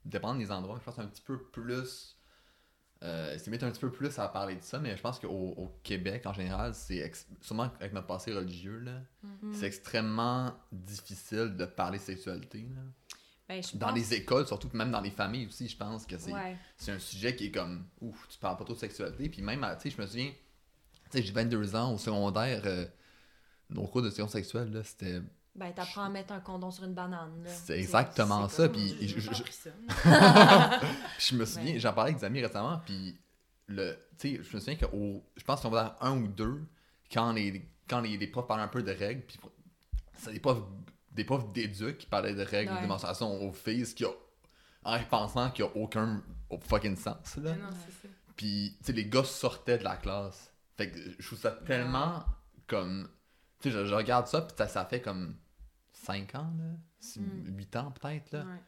Dépendant des endroits, je pense un petit peu plus. Euh, c'est mettre un petit peu plus à parler de ça, mais je pense qu'au au Québec, en général, c'est sûrement avec notre passé religieux, là, Mhm. c'est extrêmement difficile de parler de sexualité. là. Ben, je Dans pense- les écoles, surtout même dans les familles aussi, je pense que c'est Ouais. un sujet qui est comme ouf, tu parles pas trop de sexualité. Puis même, à- tu sais, je me souviens, tu sais, j'ai 22 ans au secondaire, euh, nos cours de sexualité sexuelle, là, c'était Ben, t'apprends à mettre un condom sur une banane, là. C'est exactement ça, puis- J'ai je- je- appris ça. Puis je me souviens, Ouais. j'en parlais avec des amis récemment, puis le, tu sais, je me souviens que au, je pense qu'on va dans un ou deux, quand les, quand les, les profs parlaient un peu de règles, puis c'est des profs, des profs d'éduc qui parlaient de règles Ouais. de démonstration aux filles, ce qui a, en pensant qu'il n'y a aucun fucking sens, là. Non, ça. Puis, tu sais, les gars sortaient de la classe. Fait que je trouve ça tellement comme. Tu sais, je, je regarde ça, puis ça, ça fait comme 5 ans, là. Mm. 8 ans, peut-être, là. Ouais.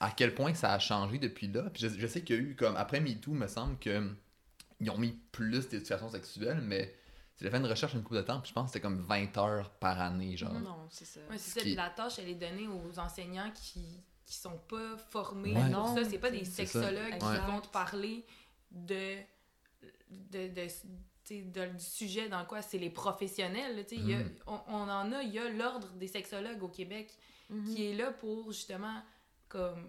À quel point ça a changé depuis là. Puis je, je sais qu'il y a eu, comme, après MeToo, me semble que ils ont mis plus d'éducation sexuelle, mais j'ai fait une recherche une couple de temps, puis je pense que c'était comme 20 heures par année, genre. Non, c'est ça. Ouais, c'est Ce ça. qui- Puis la tâche, elle est donnée aux enseignants qui qui sont pas formés Ouais. pour ça. C'est pas des sexologues qui vont te parler de, de, du sujet dans quoi c'est les professionnels. y a- Mhm. on, on en a, il y a l'ordre des sexologues au Québec Mhm. qui est là pour justement comme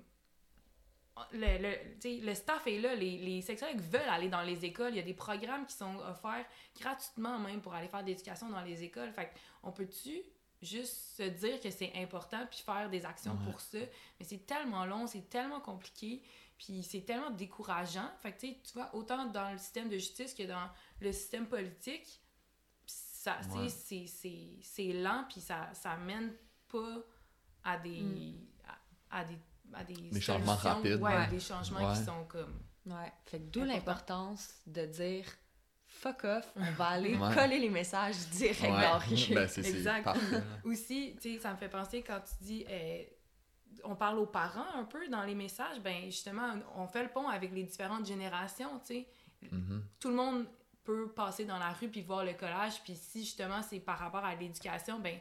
le, le, le staff est là, les, les sexologues veulent aller dans les écoles, il y a des programmes qui sont offerts gratuitement même pour aller faire de l'éducation dans les écoles. Fait on peut-tu juste se dire que c'est important puis faire des actions Ouais. pour ça, mais c'est tellement long, c'est tellement compliqué, puis c'est tellement décourageant. Fait que tu vois, autant dans le système de justice que dans le système politique, ça, Ouais. c'est- c'est c'est lent puis ça, ça mène pas à des Mm. à, à des à des Des changements rapides. ouais, Ouais. des changements qui sont comme Ouais. Fait que d'où l'importance de dire fuck off, on va aller Ouais. coller les messages direct Ouais. dans. Ben, Exact. parfait. aussi tu sais ça me fait penser quand tu dis euh, on parle aux parents un peu dans les messages ben justement on fait le pont avec les différentes générations tu sais Mhm. tout le monde peut passer dans la rue puis voir le collage puis si justement c'est par rapport à l'éducation ben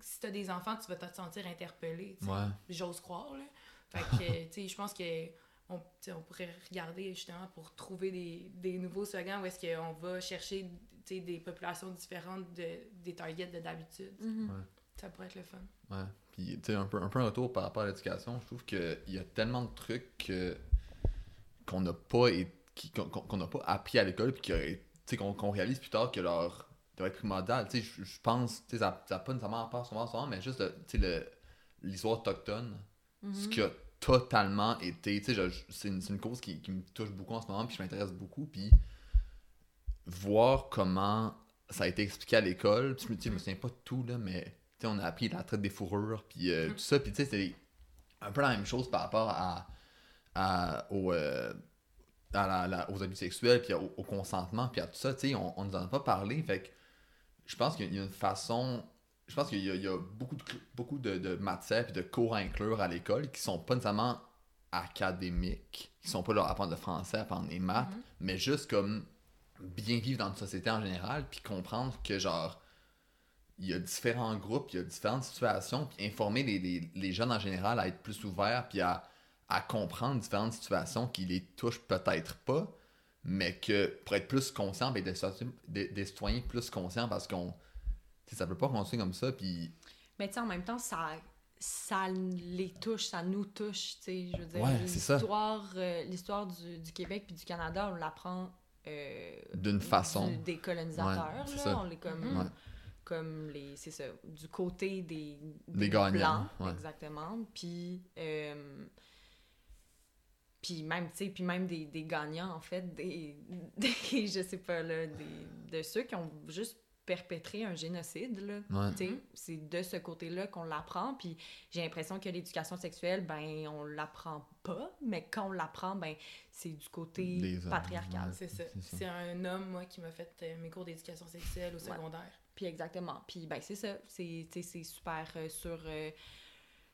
si t'as des enfants tu vas te sentir interpellé. Ouais. j'ose croire là fait que tu sais je pense que on, on pourrait regarder justement pour trouver des, des nouveaux slogans où est-ce qu'on va chercher tu sais, des populations différentes de, des targets de d'habitude Mhm. ça pourrait être le fun Ouais. Puis, tu sais, un peu, un peu un retour par rapport à l'éducation, je trouve qu'il y a tellement de trucs que- qu'on n'a pas, et, qu'on, n'a pas appris à l'école, puis qu'on réalise plus tard que leur doit être primordial. Tu sais, je, pense, tu sais, ça n'a pas nécessairement rapport souvent, souvent, mais juste, le- tu sais, l'histoire autochtone, ce Mhm. qui a totalement été, tu sais, c'est une, une cause qui, qui me touche beaucoup en ce moment, puis je m'intéresse beaucoup, puis voir comment ça a été expliqué à l'école, puis je me- souviens pas de tout, là, mais tu sais, on a appris la traite des fourrures, puis euh, Mm. tout ça, puis tu sais, c'est un peu la même chose par rapport à, à, au, euh, à la- la- aux abus sexuels, puis au, au consentement, puis à tout ça, tu sais, on, on nous en a pas parlé, fait que je pense qu'il y a une façon, je pense qu'il y a, il y a beaucoup de, beaucoup de, de matières puis de cours à inclure à l'école qui sont pas nécessairement académiques, qui sont pas là à apprendre le français, à apprendre les maths, Mhm. mais juste comme bien vivre dans une société en général, puis comprendre que genre il y a différents groupes, il y a différentes situations, puis informer les, les, les jeunes en général à être plus ouverts, puis à, à comprendre différentes situations qui les touchent peut-être pas, mais que pour être plus conscient, ben, des, citoyens- des, des citoyens plus conscients parce qu'on. Ça peut pas continuer comme ça, puis. Mais tu en même temps, ça, ça les touche, ça nous touche, tu je veux dire. Ouais. L'histoire, euh, l'histoire du, du Québec puis du Canada, on l'apprend euh, D'une façon. du- des colonisateurs, Ouais, là. On est comme. Ouais. comme les, c'est ça, du côté des, Des gagnants, Blancs, ouais. exactement. Puis, euh, puis même, tu sais, puis même des, des gagnants, en fait, des, des, je sais pas, là, des, de ceux qui ont juste perpétrer un génocide, là. Ouais. Tu sais, C'est de ce côté-là qu'on l'apprend, puis j'ai l'impression que l'éducation sexuelle, ben, on l'apprend pas, mais quand on l'apprend, ben, c'est du côté Des patriarcal. ouais. C'est ça. C'est un homme, moi, qui m'a fait euh, mes cours d'éducation sexuelle au secondaire. Puis exactement. Puis ben c'est ça. C'est tu sais, c'est super euh, sur euh,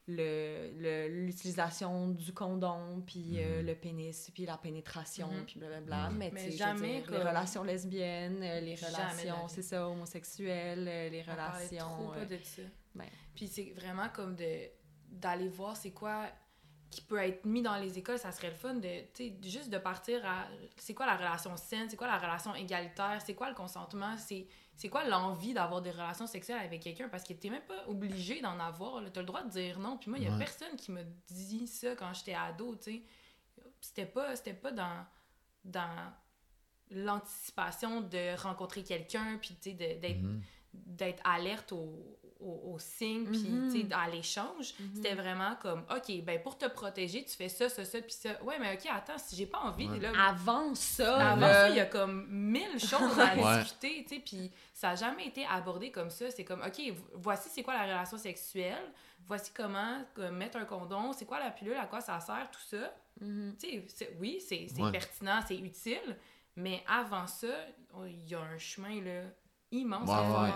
le- le- l'utilisation du condom, puis euh, Mhm. le pénis, puis la pénétration, Mhm. puis blablabla. Mhm. Mais, Mais tu sais, je veux jamais dire, comme- les relations lesbiennes, euh, les Jamais relations, c'est ça, homosexuelles, euh, les On relations... trop euh, pas de ça. ben. Puis c'est vraiment comme de d'aller voir c'est quoi qui peut être mis dans les écoles, ça serait le fun de, tu juste de partir à, c'est quoi la relation saine, c'est quoi la relation égalitaire, c'est quoi le consentement, c'est c'est quoi l'envie d'avoir des relations sexuelles avec quelqu'un, parce que t'es même pas obligé d'en avoir, là. t'as le droit de dire non, puis moi, il y a Ouais. personne qui m'a dit ça quand j'étais ado, tu sais, c'était pas, c'était pas dans, dans l'anticipation de rencontrer quelqu'un, puis tu sais, d'être Mhm. d'être alerte aux au, signes, puis tu sais, à l'échange. Mhm. C'était vraiment comme, OK, ben pour te protéger, tu fais ça, ça, ça, puis ça. Ouais, mais OK, attends, si j'ai pas envie, Ouais. là, Avant ça, avant ça, il y a comme mille choses à discuter, tu sais, puis ça a jamais été abordé comme ça. C'est comme, OK, vo- voici c'est quoi la relation sexuelle, voici comment euh, mettre un condom, c'est quoi la pilule, à quoi ça sert, tout ça. Tu sais, c'est- oui, c'est c'est Ouais. pertinent, c'est utile, mais avant ça, il y a un chemin, là, immense Ouais, à ouais.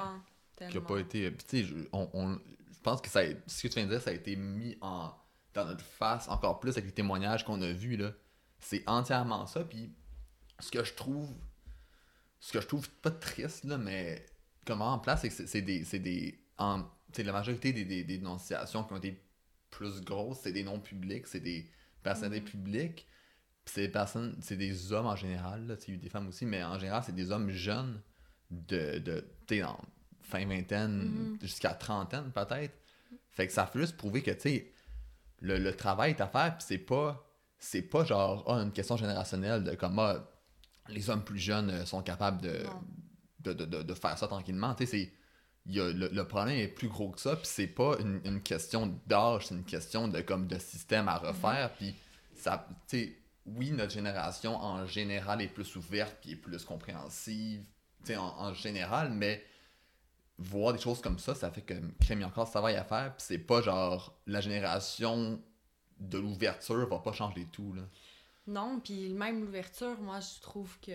Tellement, qui a pas été. Puis, tu sais, je, on, on- je pense que ça a- ce que tu viens de dire, ça a été mis en, dans notre face encore plus avec les témoignages qu'on a vus. là. C'est entièrement ça. Puis, ce que je trouve. Ce que je trouve pas triste, là, mais comment en place, c'est que c'est- c'est des. C'est des en, la majorité des, des, des dénonciations qui ont été plus grosses, c'est des noms publics, c'est des personnalités publiques. Puis c'est des personnes, c'est des hommes en général, là, tu sais, il y a eu des femmes aussi, mais en général, c'est des hommes jeunes de, de en fin vingtaine Mhm. jusqu'à trentaine peut-être. Fait que ça fait juste prouver que, tu sais, le, le travail est à faire, puis c'est pas, c'est pas genre, ah, une question générationnelle de comment les hommes plus jeunes euh, sont capables de, de, de, de, de faire ça tranquillement. Tu sais, Y a, le, le problème est plus gros que ça, puis c'est pas une, une question d'âge, c'est une question de, comme, de système à refaire, puis ça, tu sais, oui, notre génération en général est plus ouverte, puis est plus compréhensive, tu sais, en, en général, mais voir des choses comme ça, ça fait que crème, il y a encore ce travail à faire, puis c'est pas genre la génération de l'ouverture va pas changer tout, là. Non, puis même l'ouverture, moi, je trouve que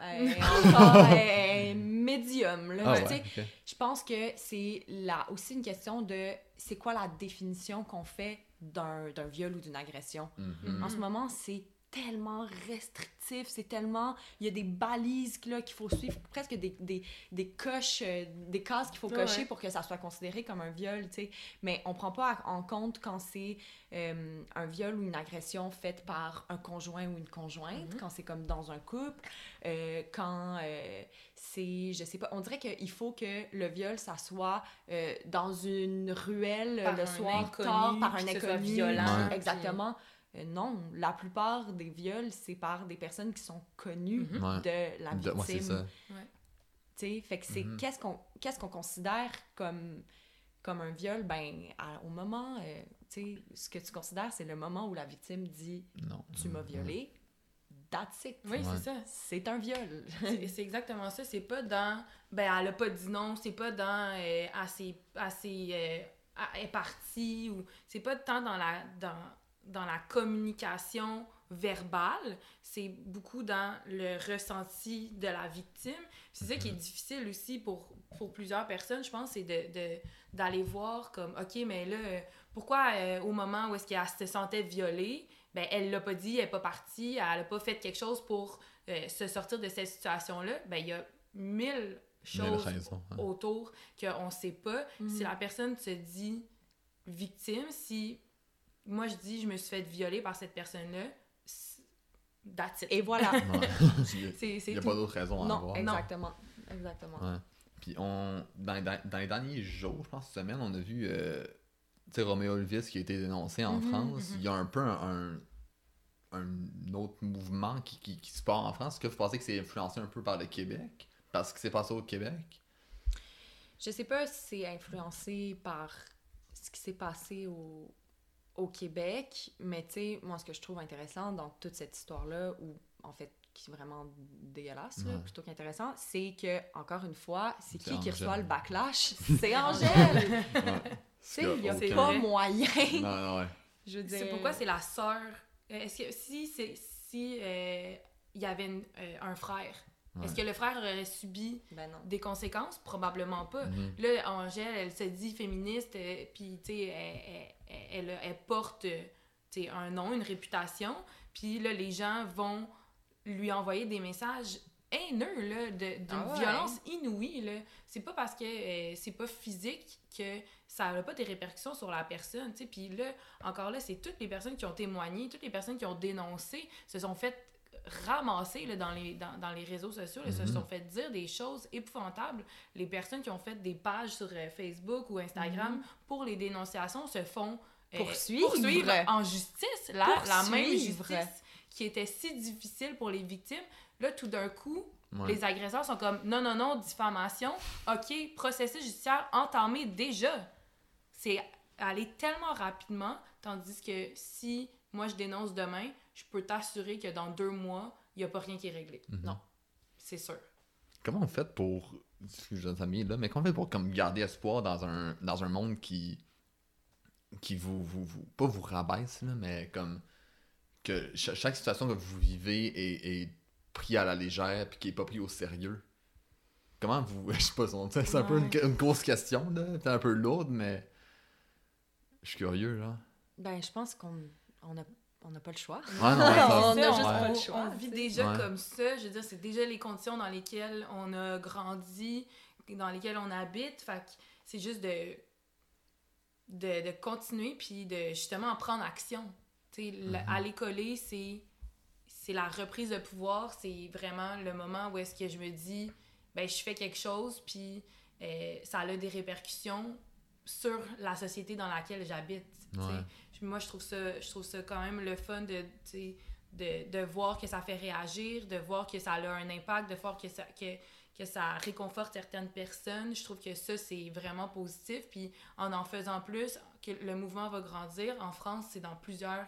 elle est encore elle est médium. Là, Ah ouais. Je pense que c'est là aussi une question de c'est quoi la définition qu'on fait d'un d'un viol ou d'une agression? Mhm. En ce moment, c'est tellement restrictif, c'est tellement... Il y a des balises là, qu'il faut suivre, presque des, des, des coches, euh, des cases qu'il faut cocher ouais. pour que ça soit considéré comme un viol, tu sais. Mais on prend pas en compte quand c'est euh, un viol ou une agression faite par un conjoint ou une conjointe, Mhm. quand c'est comme dans un couple, euh, quand euh, c'est... Je sais pas, on dirait qu'il faut que le viol, ça soit euh, dans une ruelle Par le un soir inconnu, tard, par un inconnu. violent, Ouais. Exactement. Euh, non, la plupart des viols, c'est par des personnes qui sont connues Mhm. Ouais. de la De- victime. ouais, c'est ça. Tu sais, fait que c'est Mhm. qu'est-ce qu'on qu'est-ce qu'on considère comme comme un viol? Ben à- au moment euh, tu sais ce que tu considères c'est le moment où la victime dit Non. tu m'as violé that's it Oui, Ouais. c'est ça. c'est un viol C'est c'est exactement ça. C'est pas dans. Ben, elle a pas dit non. C'est pas dans. Euh, assez. assez euh, elle est partie. Ou. C'est pas tant dans la. Dans, dans la communication verbale. C'est beaucoup dans le ressenti de la victime. C'est ça qui est difficile aussi pour, pour plusieurs personnes, je pense, c'est de, de- d'aller voir comme, OK, mais là, pourquoi euh, au moment où est-ce qu'elle se sentait violée, ben, elle l'a pas dit, elle est pas partie, elle a pas fait quelque chose pour euh, se sortir de cette situation-là, ben, il y a mille Mille choses raisons, hein. autour qu'on sait pas. Mhm. Si la personne se dit victime, si moi je dis je me suis fait violer par cette personne-là, that's it. et voilà Il n'y a tout. pas d'autre raison à non avoir. exactement exactement Ouais. Puis on, dans, dans, dans les derniers jours, je pense, cette semaine, on a vu euh, tu sais, Roméo Elvis qui a été dénoncé en Mhm, France. mhm. Il y a un peu un, un, un autre mouvement qui, qui, qui se part en France. Est-ce que vous pensez que c'est influencé un peu par le Québec? Parce que c'est passé au Québec? Je sais pas si c'est influencé par ce qui s'est passé au, au Québec, mais tu sais, moi, ce que je trouve intéressant dans toute cette histoire-là, ou en fait, qui est vraiment dégueulasse, là, plutôt qu'intéressant, c'est que, encore une fois, c'est qui qui reçoit le backlash? C'est Angèle! Ouais. tu sais, il n'y a C'est pas moyen. Non, non, ouais. Je veux dire... C'est pourquoi c'est la sœur. Euh, Est-ce que si c'est si euh, il y avait une- euh, un frère, est-ce que le frère aurait subi Ben non. des conséquences? Probablement pas. Mhm. Là, Angèle, elle se dit féministe, euh, puis tu sais, elle, elle, elle- elle porte euh, tu sais, un nom, une réputation, puis là, les gens vont lui envoyer des messages haineux, là, de- d'une Ah ouais. violence inouïe, là. C'est pas parce que euh, c'est pas physique que ça n'a pas des répercussions sur la personne, tu sais. Puis là, encore là, c'est toutes les personnes qui ont témoigné, toutes les personnes qui ont dénoncé, se sont fait ramasser là, dans, les, dans, dans les réseaux sociaux, là, se Mhm. sont fait dire des choses épouvantables. Les personnes qui ont fait des pages sur euh, Facebook ou Instagram pour les dénonciations se font euh, Poursuivre. en justice. La, la même Poursuivre. justice qui était si difficile pour les victimes. Là, tout d'un coup, Ouais. les agresseurs sont comme non, non, non, diffamation. OK, processus judiciaire entamé déjà. C'est aller tellement rapidement, tandis que si moi je dénonce demain, je peux t'assurer que dans deux mois, il n'y a pas rien qui est réglé. Mhm. Non, c'est sûr. Comment on fait pour. Excusez les amis là, mais comment on fait pour comme garder espoir dans un, dans un monde qui. qui vous, vous, vous- Pas vous rabaisse, là, mais comme. que cha- chaque situation que vous vivez est, est pris à la légère puis qui est pas pris au sérieux? Comment vous. Je sais pas, c'est c'est un peu une, grosse question, là. C'est un peu lourde, mais. Je suis curieux, là. Ben, je pense qu'on on a, on a pas le choix. Ouais, non, ouais, ça- On a juste ouais. pas le choix, on vit déjà Ouais. comme ça. Je veux dire, c'est déjà les conditions dans lesquelles on a grandi, dans lesquelles on habite. Fait c'est juste de, de, de continuer puis de justement prendre action. Tu Mhm. aller coller, c'est c'est la reprise de pouvoir. C'est vraiment le moment où est-ce que je me dis, ben je fais quelque chose puis euh, ça a des répercussions sur la société dans laquelle j'habite. Ouais. Puis Moi, je trouve ça, je trouve ça quand même le fun de, de, de voir que ça fait réagir, de voir que ça a un impact, de voir que ça, que, que ça réconforte certaines personnes. Je trouve que ça, c'est vraiment positif. Puis en en faisant plus, que le mouvement va grandir. En France, c'est dans plusieurs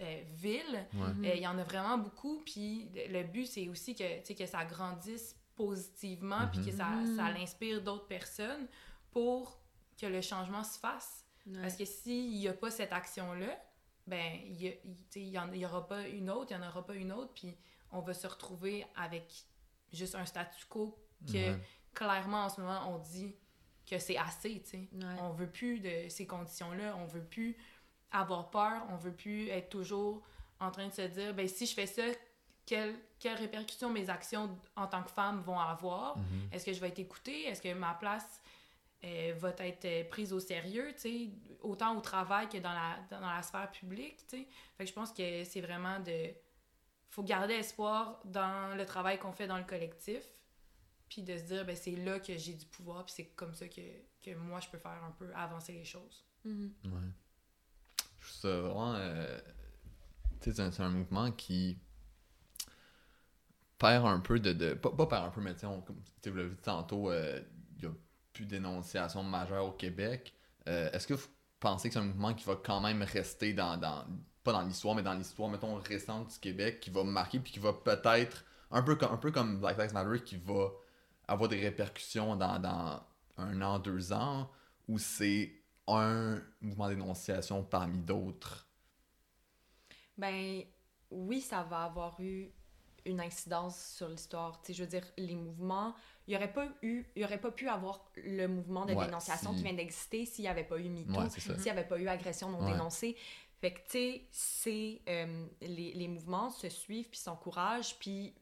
euh, villes. Ouais. Mhm. Euh, Il y en a vraiment beaucoup. Puis le but, c'est aussi que, tu sais, que ça grandisse positivement, puis que ça, Mhm. ça l'inspire d'autres personnes pour que le changement se fasse. Ouais. Parce que s'il n'y a pas cette action-là, ben, il y, a- il- tu sais, il y en- il y aura pas une autre, il n'y en aura pas une autre, puis on va se retrouver avec juste un statu quo que Ouais. clairement en ce moment on dit que c'est assez, tu sais. Ouais. On veut plus de ces conditions-là, on veut plus avoir peur, on veut plus être toujours en train de se dire, ben si je fais ça, quelles quelles répercussions mes actions en tant que femme vont avoir? Mhm. Est-ce que je vais être écoutée? Est-ce que ma place euh, va être euh, prise au sérieux, tu sais, autant au travail que dans la, dans la sphère publique, tu sais? Fait que je pense que c'est vraiment de... faut garder espoir dans le travail qu'on fait dans le collectif, puis de se dire, ben c'est là que j'ai du pouvoir, puis c'est comme ça que, que moi, je peux faire un peu avancer les choses. Mhm. Ouais. Je trouve ça vraiment. euh, tu sais, c'est un, un mouvement qui perd un peu de. de pas, pas perd un peu, mais tu sais, comme tu l'as vu tantôt, euh, il y a plus d'énonciation majeure au Québec. Euh, Est-ce que vous pensez que c'est un mouvement qui va quand même rester dans. pas dans l'histoire, mais dans l'histoire, mettons, récente du Québec, qui va marquer, puis qui va peut-être. Un peu, comme, un peu comme Black Lives Matter, qui va avoir des répercussions dans, un an, deux ans, ou c'est un mouvement d'énonciation parmi d'autres? Ben oui, ça va avoir eu une incidence sur l'histoire. Je veux dire, les mouvements, il n'y aurait pas eu, il y aurait pas pu avoir le mouvement de Ouais, dénonciation si- qui vient d'exister s'il n'y avait pas eu MeToo, Ouais, s'il n'y avait pas eu agression non Ouais. dénoncée. Fait que, tu sais, c'est, euh, les, les mouvements se suivent, puis s'encouragent, puis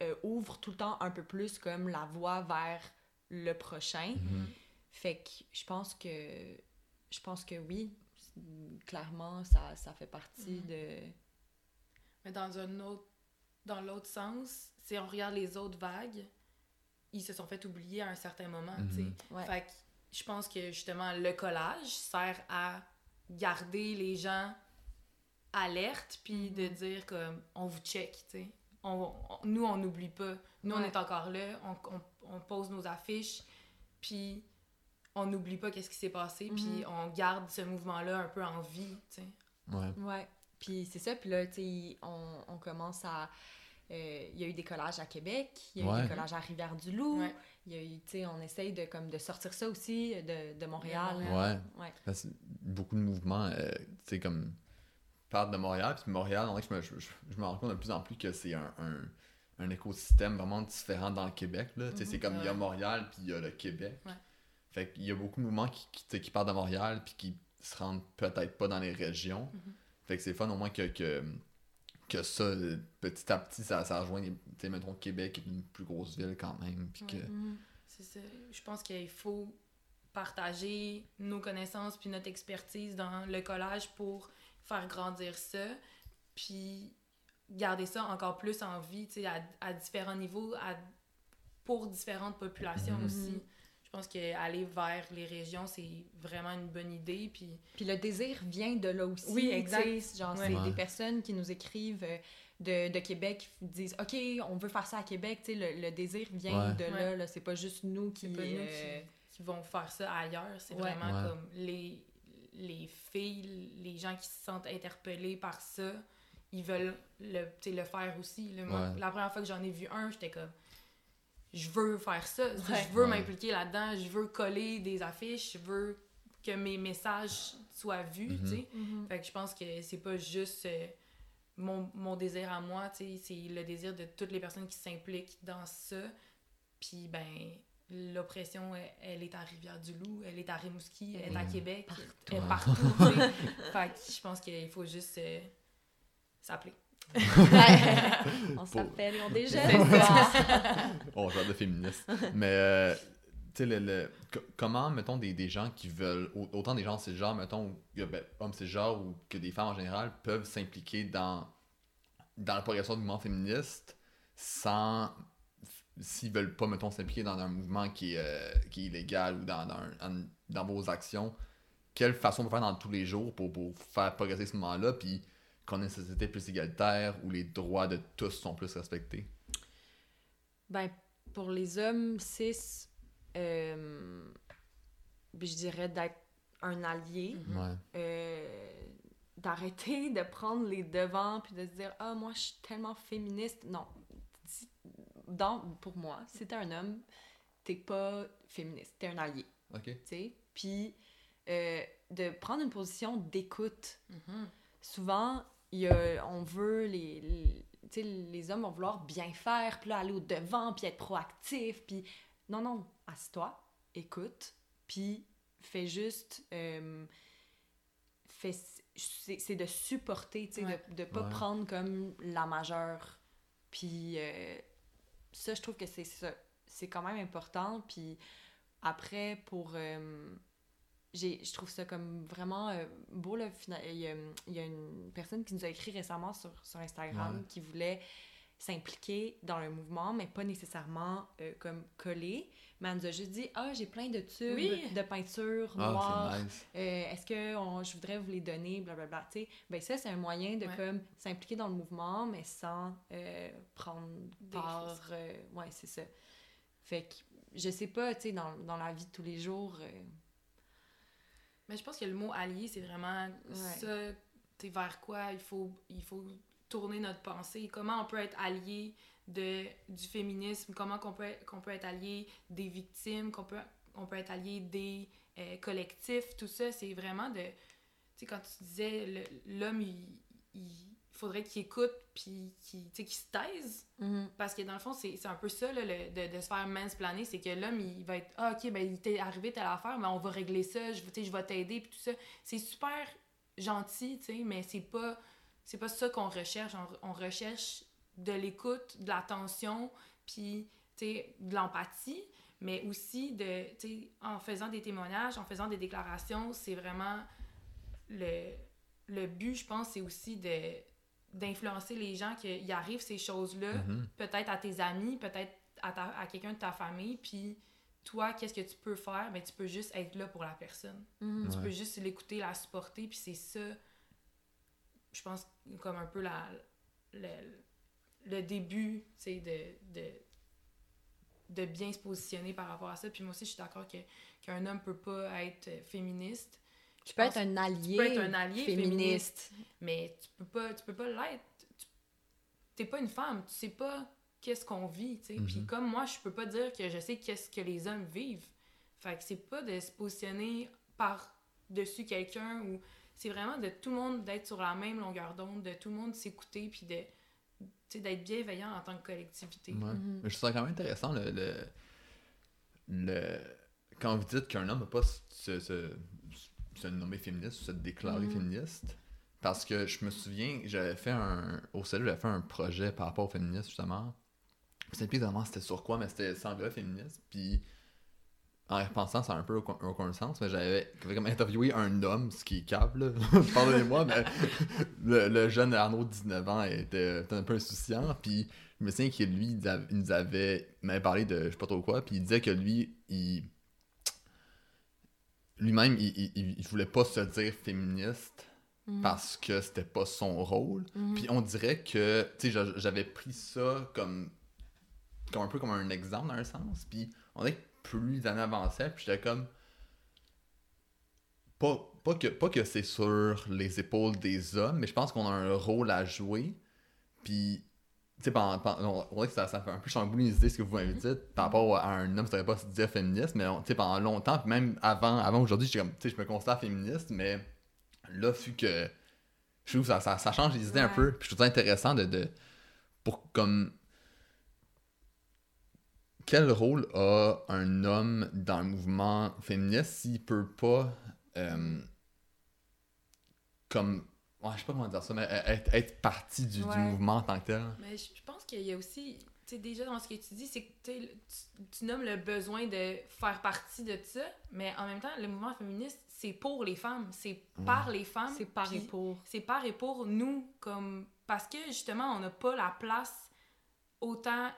euh, ouvrent tout le temps un peu plus comme la voie vers le prochain. Mhm. Fait que je pense que je pense que oui, clairement ça, ça fait partie Mhm. de Mais dans un autre dans l'autre sens, si on regarde les autres vagues, ils se sont fait oublier à un certain moment, tu sais. Mhm. Ouais. Fait que je pense que justement le collage sert à garder les gens alertes puis de Mhm. dire comme on vous check, tu sais. On, on- nous on n'oublie pas. Nous on est encore là, on, on- on pose nos affiches puis on n'oublie pas qu'est-ce qui s'est passé puis Mhm. on garde ce mouvement là un peu en vie, tu sais. Ouais. Ouais. Puis c'est ça, puis là, tu sais, on, on commence à, euh, il y a eu des collages à Québec, il y a eu des collages à Rivière-du-Loup. Ouais. Il y a eu, tu sais, on essaye de, comme, de sortir ça aussi de, de Montréal. De Ouais. Ouais. Parce que beaucoup de mouvements, euh, tu sais, comme, partent de Montréal. Puis Montréal, on dirait que je me, je, je me rends compte de plus en plus que c'est un, un, un écosystème vraiment différent dans le Québec. Là. Tu sais, C'est comme, il y a. Montréal, puis il y a le Québec. Ouais. Fait qu'il y a beaucoup de mouvements qui, qui, partent de Montréal, puis qui se rendent peut-être pas dans les régions. Mhm. Fait que c'est fun au moins que, que, que ça, petit à petit, ça, ça rejoint, tu mettons, Québec est une plus grosse ville quand même. Puis que... Ouais. Mhm. C'est ça. Je pense qu'il faut partager nos connaissances puis notre expertise dans le collage pour faire grandir ça, puis garder ça encore plus en vie, tu sais, à, à différents niveaux, à, pour différentes populations Mhm. aussi. Je pense qu'aller vers les régions, c'est vraiment une bonne idée, puis Puis le désir vient de là aussi. Oui, exact. Genre, Ouais. c'est Ouais. des personnes qui nous écrivent euh, de, de Québec, qui disent OK, on veut faire ça à Québec. Tu sais, le, le désir vient Ouais. de là. Ouais. là. C'est pas juste nous qui. c'est pas nous euh, qui, qui vont faire ça ailleurs. C'est Ouais. vraiment Ouais. comme les, les filles, les gens qui se sentent interpellés par ça, ils veulent le, tu sais, le faire aussi. Moi. La première fois que j'en ai vu un, j'étais comme je veux faire ça, Ouais. je veux Ouais. m'impliquer là-dedans, je veux coller des affiches, je veux que mes messages soient vus, Mhm. tu sais. mhm. Fait que je pense que c'est pas juste euh, mon, mon désir à moi, tu sais, c'est le désir de toutes les personnes qui s'impliquent dans ça. Puis, ben, l'oppression, elle, elle est à Rivière-du-Loup, elle est à Rimouski, elle est à Mhm. Québec, Partout. elle est partout. Fait que je pense qu'il faut juste euh, s'appeler. on s'appelle on déjeune. C'est ça. On genre de féministe. Mais, euh, tu sais, le, le- co- comment, mettons, des, des gens qui veulent, au- autant des gens cisgenres, mettons, que, ben, hommes cisgenres ou que des femmes en général, peuvent s'impliquer dans, dans la progression du mouvement féministe sans, s'ils veulent pas, mettons, s'impliquer dans un mouvement qui est, euh, qui est illégal ou dans, dans, un- dans vos actions, quelle façon on peut faire dans tous les jours pour, pour faire progresser ce mouvement-là, puis qu'on ait une société plus égalitaire où les droits de tous sont plus respectés? Ben, pour les hommes cis, euh, je dirais d'être un allié. Mhm. Ouais. euh, d'arrêter de prendre les devants puis de se dire ah moi je suis tellement féministe non dans pour moi si t'es un homme t'es pas féministe t'es un allié Ok. tu sais? Puis euh, de prendre une position d'écoute Mhm. souvent il y a- on veut les, les, hommes vont vouloir bien faire puis là aller au devant puis être proactif puis non non assieds-toi écoute puis fais juste euh, fais c'est c'est de supporter tu sais Ouais. de, de pas Ouais. prendre comme la majeure puis euh, ça je trouve que c'est ça c'est quand même important puis après pour euh, je trouve ça comme vraiment euh, beau là, il, y a, il y a une personne qui nous a écrit récemment sur, sur Instagram Ouais. qui voulait s'impliquer dans le mouvement mais pas nécessairement euh, comme coller mais elle nous a juste dit ah j'ai plein de tubes Oui. de peinture noire Ah, nice. euh, est-ce que on- je voudrais vous les donner, blablabla. Tu sais, ben ça, c'est un moyen de Ouais. comme s'impliquer dans le mouvement, mais sans euh, prendre Des part. euh, ouais, c'est ça. Fait que je sais pas, tu sais, dans, dans la vie de tous les jours. Mais je pense que le mot allié, c'est vraiment Ouais. ça, sais, vers quoi? Il faut, il faut tourner notre pensée. Comment on peut être allié de, du féminisme, comment qu'on peut, qu'on peut être allié des victimes, qu'on peut, on peut être allié des euh, collectifs, tout ça, c'est vraiment de... Tu sais, quand tu disais, l'homme, il, il faudrait qu'il écoute, puis qu'il tu sais, qu'il se taise, parce que dans le fond, c'est un peu ça, là, le- de, de se faire mansplaner, c'est que l'homme, il va être « Ah, OK, ben, il t'est arrivé telle affaire, mais on va régler ça, je, je vais t'aider, puis tout ça. » C'est super gentil, tu sais, mais c'est pas, c'est pas ça qu'on recherche. On, on recherche de l'écoute, de l'attention, puis, de l'empathie, mais aussi de, en faisant des témoignages, en faisant des déclarations, c'est vraiment le, le but, je pense, c'est aussi de d'influencer les gens qu'il arrive ces choses-là, Mhm. peut-être à tes amis, peut-être à, ta- à quelqu'un de ta famille, puis toi, qu'est-ce que tu peux faire? Ben, tu peux juste être là pour la personne. Mhm. Tu Ouais. peux juste l'écouter, la supporter, puis c'est ça, je pense, comme un peu la, le, le début, tu sais, de, de, de bien se positionner par rapport à ça. Puis moi aussi, je suis d'accord que, qu'un homme peut pas être féministe, Tu peux être un allié, peux être un allié féministe. mais tu peux pas, tu peux pas l'être. Tu- t'es pas une femme, tu sais pas qu'est-ce qu'on vit, tu sais. Puis Mhm. comme moi, je peux pas dire que je sais qu'est-ce que les hommes vivent. Fait que c'est pas de se positionner par-dessus quelqu'un ou c'est vraiment de tout le monde d'être sur la même longueur d'onde, de tout le monde s'écouter puis de tu sais, d'être bienveillant en tant que collectivité. Ouais. Mhm. Mais je trouve ça quand même intéressant le, le, le- quand vous dites qu'un homme ne peut pas se, se nommer féministe ou se déclarer Mhm. féministe. Parce que je me souviens, j'avais fait un. Au cellule, j'avais fait un projet par rapport au féminisme, justement. Je sais plus exactement c'était sur quoi, mais c'était sans gars féministe. Puis en repensant, ça a un peu aucun, sens, mais j'avais comme interviewé un homme, ce qui est câble, pardonnez-moi, mais le, le jeune Arnaud, 19 ans, était, était un peu insouciant, puis je me souviens que lui, il, nous avait, il m'avait parlé de je sais pas trop quoi, puis il disait que lui, il lui-même, il, il, il- il voulait pas se dire féministe Mhm. parce que c'était pas son rôle. Mhm. Puis on dirait que, tu sais, j'a- j'avais pris ça comme, comme un peu comme un exemple dans un sens. Puis on dirait que plus les années avançaient, puis j'étais comme. Pas, pas que, pas que c'est sur les épaules des hommes, mais je pense qu'on a un rôle à jouer. Puis, tu sais, pendant, pendant- on dirait que ça, ça fait un peu chambouliser ce que vous m'avez dit par rapport à un homme, ça devrait pas se dire féministe, mais on- tu sais, pendant longtemps, puis même avant, avant aujourd'hui, j'étais comme, tu sais, je me considère féministe, mais là, vu que je trouve que ça, ça, ça change les idées un peu, puis je trouve ça intéressant de, de pour comme quel rôle a un homme dans le mouvement féministe s'il peut pas euh, comme ouais, je sais pas comment dire ça mais euh, être, être partie du, mouvement en tant que tel Mais je je pense qu'il y a aussi, tu sais, déjà dans ce que tu dis, c'est que tu nommes le besoin de faire partie de ça, mais en même temps, le mouvement féministe, c'est pour les femmes, c'est par les femmes. C'est par et pour. C'est par et pour nous, comme parce que justement, on n'a pas la place autant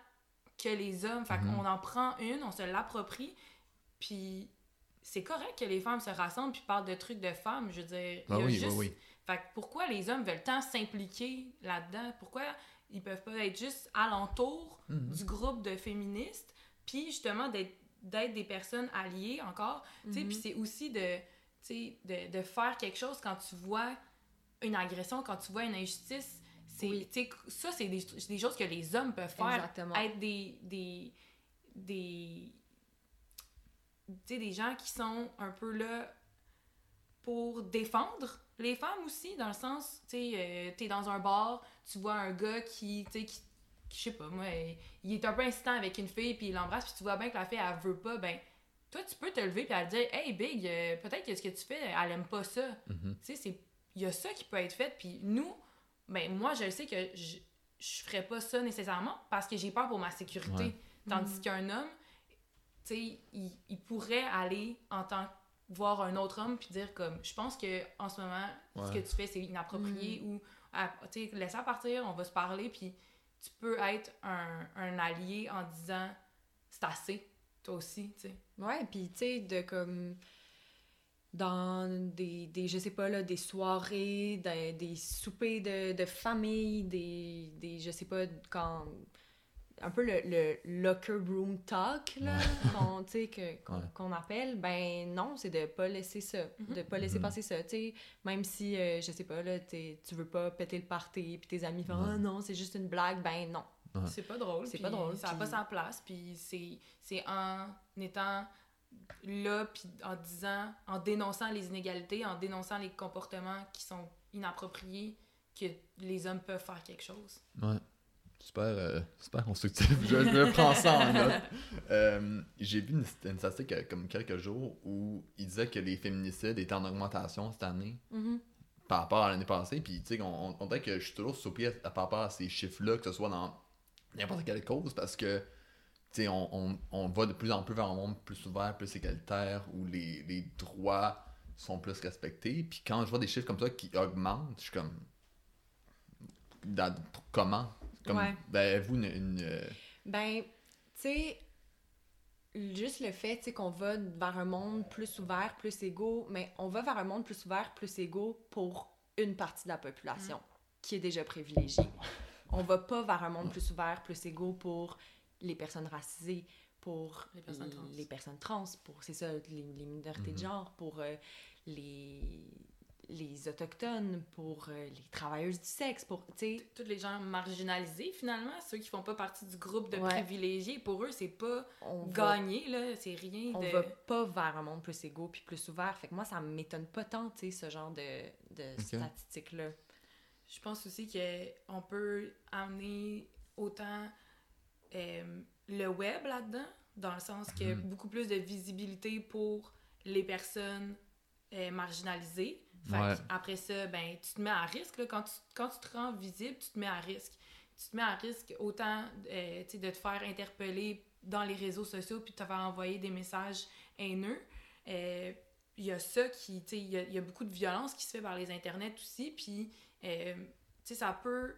que les hommes. Fait Mhm. qu'on en prend une, on se l'approprie, puis c'est correct que les femmes se rassemblent puis parlent de trucs de femmes. Je veux dire, il Ah y a oui, juste oui, oui. Fait que pourquoi les hommes veulent tant s'impliquer là-dedans? Pourquoi ils peuvent pas être juste alentour Mhm. du groupe de féministes, puis justement d'être d'être des personnes alliées encore, tu sais, Mhm. puis c'est aussi de, de, de faire quelque chose quand tu vois une agression, quand tu vois une injustice, c'est, Oui. ça, c'est des, des choses que les hommes peuvent faire, Exactement. être des, des, des, des gens qui sont un peu là pour défendre les femmes aussi, dans le sens, tu sais, euh, t'es dans un bar, tu vois un gars qui, tu sais, qui, qui, je sais pas, moi, il- est un peu insistant avec une fille, puis il l'embrasse, puis tu vois bien que la fille, elle veut pas, ben, toi, tu peux te lever, puis elle dire, hey, Big, euh, peut-être que ce que tu fais, elle aime pas ça. Mhm. Tu sais, c'est- il y a ça qui peut être fait, puis nous, ben, moi, je sais que je, je ferais pas ça nécessairement parce que j'ai peur pour ma sécurité. Ouais. Tandis Mhm. qu'un homme, tu sais, il, il pourrait aller en tant voir un autre homme puis dire comme je pense que en ce moment ce que tu fais c'est inapproprié ou ah, tu sais laisse-la partir on va se parler puis tu peux être un, un allié en disant c'est assez toi aussi tu sais Ouais, puis tu sais, de comme. Dans des, des, je sais pas, là, des soirées, des, des soupers de, de famille, des, des, je sais pas, quand. Un peu le, le locker room talk, là, qu'on, Ouais. qu'on appelle, ben non, c'est de pas laisser ça, Mhm. de pas laisser Mhm. passer ça, tu sais, même si, euh, je sais pas, là, t'es- tu veux pas péter le party, puis tes amis font Ouais. « Ah non, c'est juste une blague », ben non. Ouais. c'est pas drôle C'est pas drôle, ça a puis- pas sa place puis c'est c'est en étant là puis en disant en dénonçant les inégalités en dénonçant les comportements qui sont inappropriés que les hommes peuvent faire quelque chose Ouais. Super, euh, super constructif. Je, me prends ça en note. Euh, J'ai vu une, une statistique euh, comme quelques jours où il disait que les féminicides étaient en augmentation cette année Mhm. par rapport à l'année passée. Puis, tu sais, on, on, on dirait que je suis toujours surpris par rapport à ces chiffres-là, que ce soit dans n'importe quelle cause, parce que, tu sais, on, on, on va de plus en plus vers un monde plus ouvert, plus égalitaire, où les, les droits sont plus respectés. Puis quand je vois des chiffres comme ça qui augmentent, je suis comme. dans- comment comme, Ouais. Ben, vous, une. une, euh, Ben, tu sais, juste le fait qu'on va vers un monde plus ouvert, plus égaux, mais on va vers un monde plus ouvert, plus égaux pour une partie de la population qui est déjà privilégiée. On va pas vers un monde plus ouvert, plus égaux pour les personnes racisées, pour Les personnes trans. les personnes trans, pour, c'est ça, les, les minorités de Mhm. genre, pour euh, les, les autochtones, pour euh, les travailleuses du sexe, pour, tu sais... Tous les gens marginalisés, finalement, ceux qui font pas partie du groupe de Ouais. privilégiés, pour eux, c'est pas On va, gagné, là, c'est rien on de... va pas vers un monde plus égaux puis plus ouvert. Fait que moi, ça m'étonne pas tant, tu sais, ce genre de, de statistiques-là. Je pense aussi qu'on peut amener autant euh, le web là-dedans, dans le sens que Mhm. beaucoup plus de visibilité pour les personnes euh, marginalisées. Fait Ouais. que après ça, ben, tu te mets à risque. Là, quand, tu, quand tu te rends visible, tu te mets à risque. Tu te mets à risque autant euh, de te faire interpeller dans les réseaux sociaux puis de te faire envoyer des messages haineux. Euh, Il y a ça qui, il y, a- il y a beaucoup de violence qui se fait par les internets aussi, puis, euh, ça peut,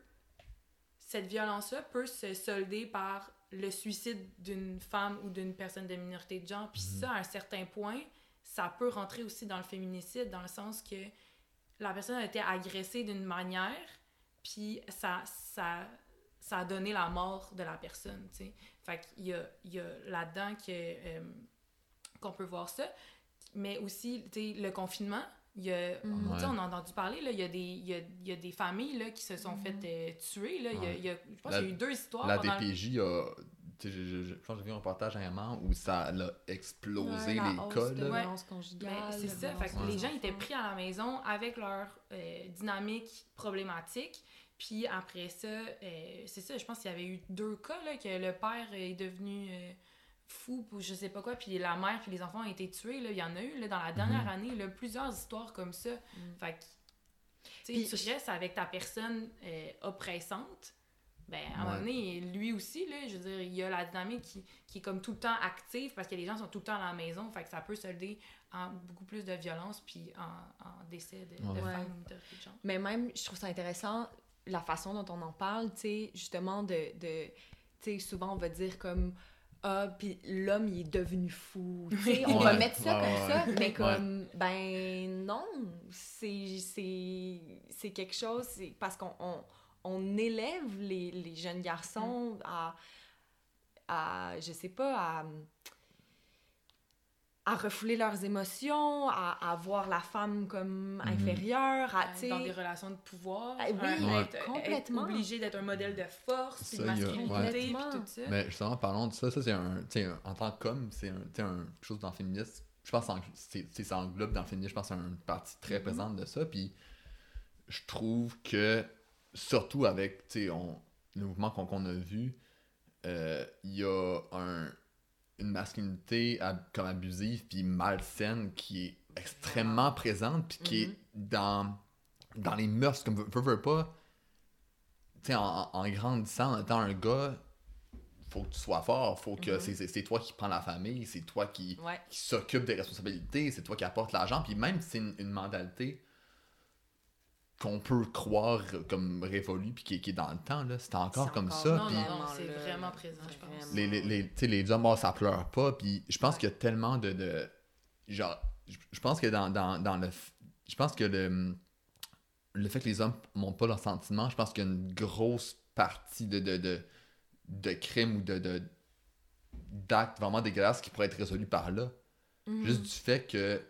cette violence-là peut se solder par le suicide d'une femme ou d'une personne de minorité de genre, puis Mhm. ça, à un certain point, ça peut rentrer aussi dans le féminicide, dans le sens que la personne a été agressée d'une manière, puis ça, ça, ça a donné la mort de la personne, tu sais. Fait qu'il y a, il y a là-dedans que, euh, qu'on peut voir ça. Mais aussi, tu sais, le confinement, il y a, tu sais, Ouais. on a entendu parler, là, il y a des, il y a, il y a des familles là, qui se sont Mhm. faites euh, tuer, là. Il y a- il y je pense qu'il y a eu deux histoires La pendant le- DPJ a. tu sais, je, je- je pense que j'ai vu un reportage dernièrement où ça a explosé Ouais, la les cas. de là. Ouais. violence conjugale. Ben, c'est ça. Fait que les gens étaient pris à la maison avec leur euh, dynamique problématique. Puis après ça, euh, c'est ça, je pense qu'il y avait eu deux cas, là, que le père est devenu euh, fou ou je sais pas quoi, puis la mère puis les enfants ont été tués. Là. Il y en a eu là, dans la dernière Mhm. année, là, plusieurs histoires comme ça. Mm. Fait que, tu Puis sais, tu restes avec ta personne euh, oppressante. Ben, à un Ouais. moment donné, lui aussi, là, je veux dire, il y a la dynamique qui, qui est comme tout le temps active parce que les gens sont tout le temps à la maison. Fait que ça peut solder en beaucoup plus de violence puis en, en décès de, de femmes ou minorités de genre. Mais même, je trouve ça intéressant, la façon dont on en parle, tu sais, justement, de... de tu sais, souvent, on va dire comme... Ah, puis l'homme, il est devenu fou. Tu sais, on va mettre ça Ouais, comme ouais, ça, ouais. mais comme, ben non, c'est c'est- c'est quelque chose, c'est parce qu'on on, on élève les, les jeunes garçons à, à, je sais pas, à, à refouler leurs émotions, à, à voir la femme comme inférieure, à, tu sais... dans des relations de pouvoir. Ah, oui, Ouais. être, être complètement. obligé d'être un modèle de force, de masculinité, ouais. tout ça. Mais justement, parlons de ça. Ça, c'est un. Tu sais, un- en tant qu'homme, c'est un, tu sais, un quelque chose dans le féminisme. Je pense que c'est- c'est- ça englobe dans le féminisme. Je pense que c'est une partie très Mhm. présente de ça. Puis je trouve que, surtout avec on, le mouvement qu'on a vu, euh, il y a un, une masculinité ab- comme abusive puis malsaine qui est extrêmement présente puis qui est dans, dans les mœurs. Comme veux, veux pas, tu sais, en, en grandissant, en étant un gars, faut que tu sois fort, faut que Mhm. c'est- toi qui prends la famille, c'est toi qui, Ouais. qui s'occupe des responsabilités, c'est toi qui apporte l'argent, puis même si c'est une, une mentalité qu'on peut croire comme révolue puis qui, est- qui est dans le temps, là, c'est encore comme encore- ça. Non, puis non, non, c'est vraiment présent, je pense. les, les, les, les hommes, oh, ça pleure pas. Puis je pense Ouais. qu'il y a tellement de. de genre, je, pense que dans, dans, dans le. Je pense que le, le fait que les hommes montrent pas leurs sentiments, je pense qu'il y a une grosse partie de, de, de, de crimes ou de, de d'actes vraiment dégueulasses qui pourraient être résolus par là. Mhm. Juste du fait que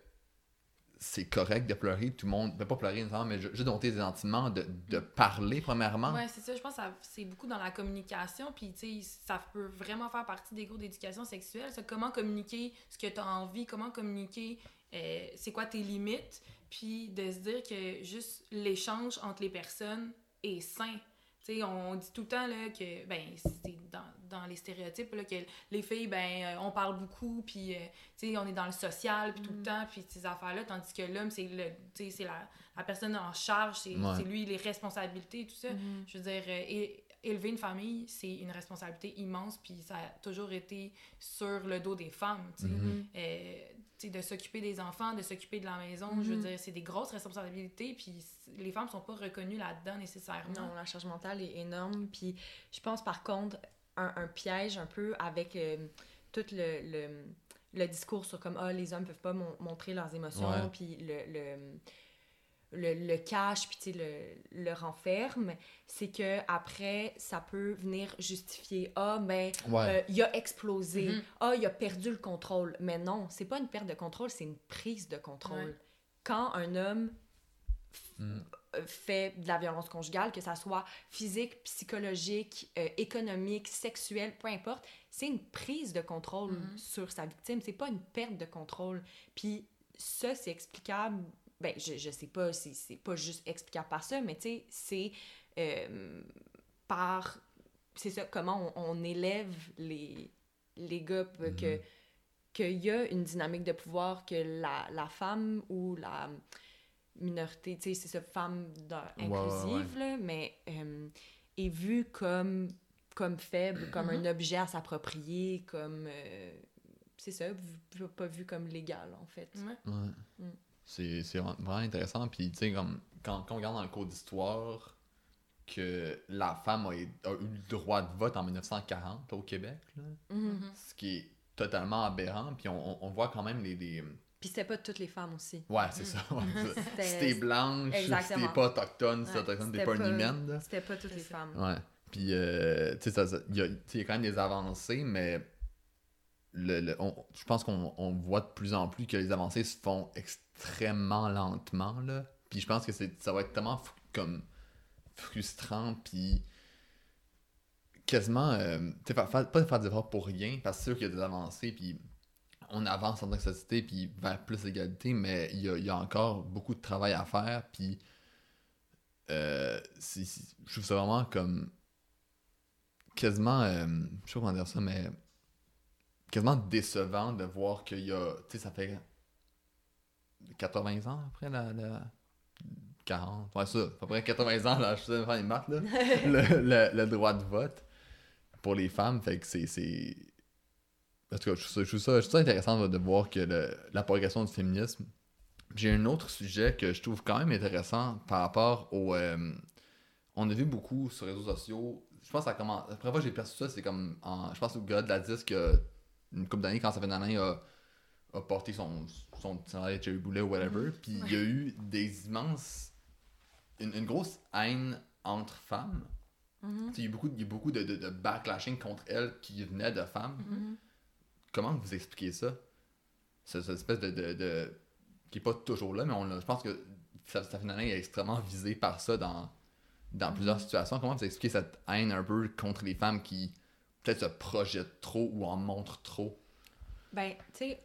c'est correct de pleurer, tout le monde. Ben, pas pleurer mais ju- juste de monter des sentiments, de, de parler premièrement. Ouais, c'est ça. Je pense que c'est beaucoup dans la communication. Puis, tu sais, ça peut vraiment faire partie des cours d'éducation sexuelle. Ça, comment communiquer ce que tu as envie, comment communiquer euh, c'est quoi tes limites. Puis, de se dire que juste l'échange entre les personnes est sain. Tu sais, on dit tout le temps là, que, ben, c'est dans, dans les stéréotypes, là, que les filles, ben, euh, on parle beaucoup, puis, euh, tu sais, on est dans le social, puis tout le temps, puis ces affaires-là, tandis que l'homme, c'est le, tu sais, c'est la, la personne en charge, c'est Ouais. lui les responsabilités, tout ça. Mhm. Je veux dire, euh, élever une famille, c'est une responsabilité immense, puis ça a toujours été sur le dos des femmes, tu sais. Mhm. Euh, de s'occuper des enfants, de s'occuper de la maison, je veux Mhm. dire, c'est des grosses responsabilités, puis les femmes sont pas reconnues là-dedans nécessairement. Non, la charge mentale est énorme. Puis je pense par contre, un, un piège un peu avec euh, tout le, le, le discours sur comme ah, les hommes peuvent pas mon- montrer leurs émotions, Ouais. puis le, le, le, le cache, puis tu sais, le, le renferme, c'est que après ça peut venir justifier ah, ben, Ouais. euh, il a explosé, Mhm. ah, il a perdu le contrôle. Mais non, c'est pas une perte de contrôle, c'est une prise de contrôle. Ouais. Quand un homme Mm. Fait de la violence conjugale, que ça soit physique, psychologique, euh, économique, sexuelle, peu importe, c'est une prise de contrôle Mhm. sur sa victime, c'est pas une perte de contrôle. Puis ça, c'est explicable, ben je, je sais pas, c'est c'est pas juste explicable par ça, mais tu sais, c'est euh, par, c'est ça, comment on, on élève les, les gars, que Mhm. qu'il y a une dynamique de pouvoir que la, la femme ou la minorité, tu sais, c'est ça, femme dans- Ouais, ouais, inclusive, là, mais euh, est vue comme, comme faible, comme un objet à s'approprier, comme... euh, c'est ça, vu- pas vu comme légal, en fait. Ouais. Ouais. Mm. C'est c'est vraiment intéressant. Puis, tu sais, comme quand, quand on regarde dans le cours d'histoire que la femme a, a eu le droit de vote en 1940 au Québec, là, Mhm. ce qui est totalement aberrant. Puis, on, on- on voit quand même les. les... Puis c'était pas toutes les femmes aussi. Ouais, c'est ça. c'est ça. C'était- si t'es blanche, si t'es pas autochtone, si t'es autochtone, t'es c'était pas une humaine. C'était pas toutes les ça. femmes. Ouais. Puis, euh, tu sais, il y, a- y quand même des avancées, mais le, le- on- je pense qu'on on voit de plus en plus que les avancées se font extrêmement lentement, là. Puis je pense que c'est, ça va être tellement comme frustrant, puis quasiment, euh, tu sais, pas faire des efforts pour rien, parce que c'est sûr qu'il y a des avancées, puis on avance en tant que société, puis vers plus d'égalité, mais il y a, il y a encore beaucoup de travail à faire, puis euh, je trouve ça vraiment comme quasiment, euh, je sais pas comment dire ça, mais quasiment décevant de voir qu'il y a, tu sais, ça fait 80 ans après la, la 40, ouais ça, à peu près 80 ans, là, je sais pas faire les maths, là, le, le- le droit de vote pour les femmes, fait que c'est... En tout cas, je trouve ça, je trouve ça, je trouve ça intéressant de, de voir que le- la progression du féminisme j'ai un autre sujet que je trouve quand même intéressant par rapport au. euh, on a vu beaucoup sur les réseaux sociaux. Je pense que ça commence. La première fois que j'ai perçu ça, c'est comme. En, je pense au gars de la disque, une couple d'années, quand ça fait Alain a, a porté son, son chandail de Jerry Boulet ou whatever. Puis il y a eu des immenses. Une, une grosse haine entre femmes. Mhm. Sais, Il y a eu beaucoup, il y a eu beaucoup de, de, de backlashing contre elle qui venait de femmes. Mhm. Comment vous expliquez ça? Ce- Cette espèce de, de, de- qui est pas toujours là, mais on je pense que ça, ça finalement est extrêmement visé par ça dans, dans plusieurs situations. Comment vous expliquez cette haine un peu contre les femmes qui peut-être se projettent trop ou en montrent trop? Ben, tu sais,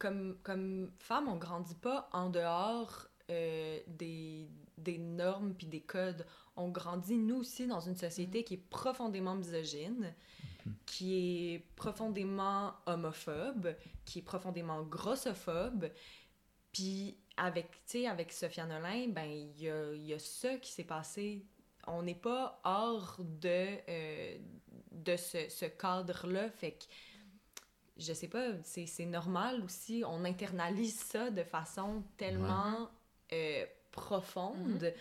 comme, comme femme, on grandit pas en dehors euh, des, des normes puis des codes. On grandit, nous aussi, dans une société qui est profondément misogyne, qui est profondément homophobe, qui est profondément grossophobe. Puis avec, tu sais, avec Sophia Nolin, ben, il y a, il y a ça qui s'est passé. On n'est pas hors de, euh, de ce, ce cadre-là. Fait que je sais pas, c'est c'est normal aussi. On internalise ça de façon tellement euh, profonde.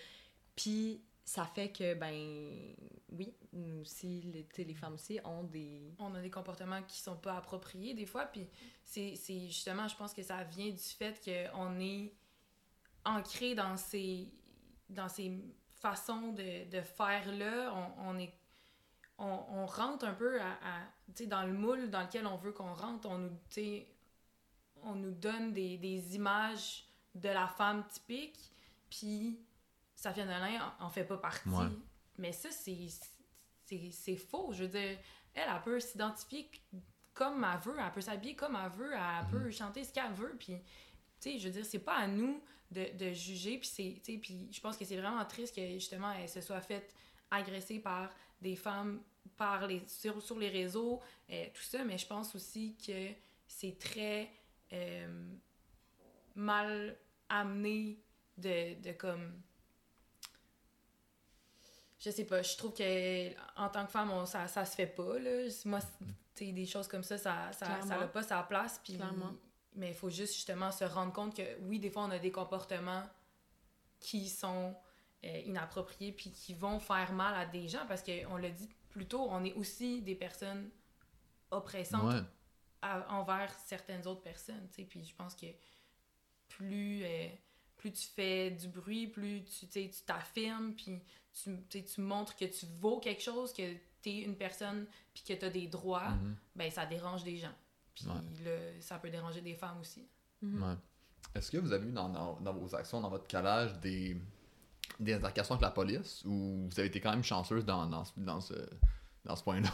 Puis ça fait que, ben, oui, nous aussi, les, les femmes aussi ont des. on a des comportements qui sont pas appropriés des fois puis c'est justement je pense que ça vient du fait qu'on est ancré dans ces dans ces façons de, de faire là on, on est on, on rentre un peu à, à, dans le moule dans lequel on veut qu'on rentre on nous on nous donne des, des images de la femme typique puis Safia Nolin en, en fait pas partie. Ouais. mais ça c'est faux. Je veux dire, elle, elle peut s'identifier comme elle veut, elle peut s'habiller comme elle veut, elle peut chanter ce qu'elle veut, puis, tu sais, je veux dire, c'est pas à nous de, de juger, puis c'est, tu sais, puis je pense que c'est vraiment triste que, justement, elle se soit faite agresser par des femmes par les, sur, sur les réseaux, euh, tout ça, mais je pense aussi que c'est très euh, mal amené de, de comme je sais pas, je trouve que en tant que femme, on- ça, ça se fait pas. Là. Moi, des choses comme ça, ça ça, ça n'a pas sa place. Puis, mais il faut juste justement se rendre compte que oui, des fois, on a des comportements qui sont euh, inappropriés puis qui vont faire mal à des gens parce qu'on l'a dit plus tôt, on est aussi des personnes oppressantes Ouais. à- envers certaines autres personnes, tu sais, puis je pense que plus, euh, plus tu fais du bruit, plus tu tu sais, tu t'affirmes, puis tu, tu sais, tu montres que tu vaux quelque chose, que tu es une personne, puis que tu as des droits, Mhm. ben ça dérange des gens. Puis Ouais. ça peut déranger des femmes aussi. Mhm. Ouais. est-ce que vous avez eu dans, dans- dans vos actions, dans votre calage, des, des altercations avec la police ou vous avez été quand même chanceuse dans, dans, ce- dans ce, dans ce point-là?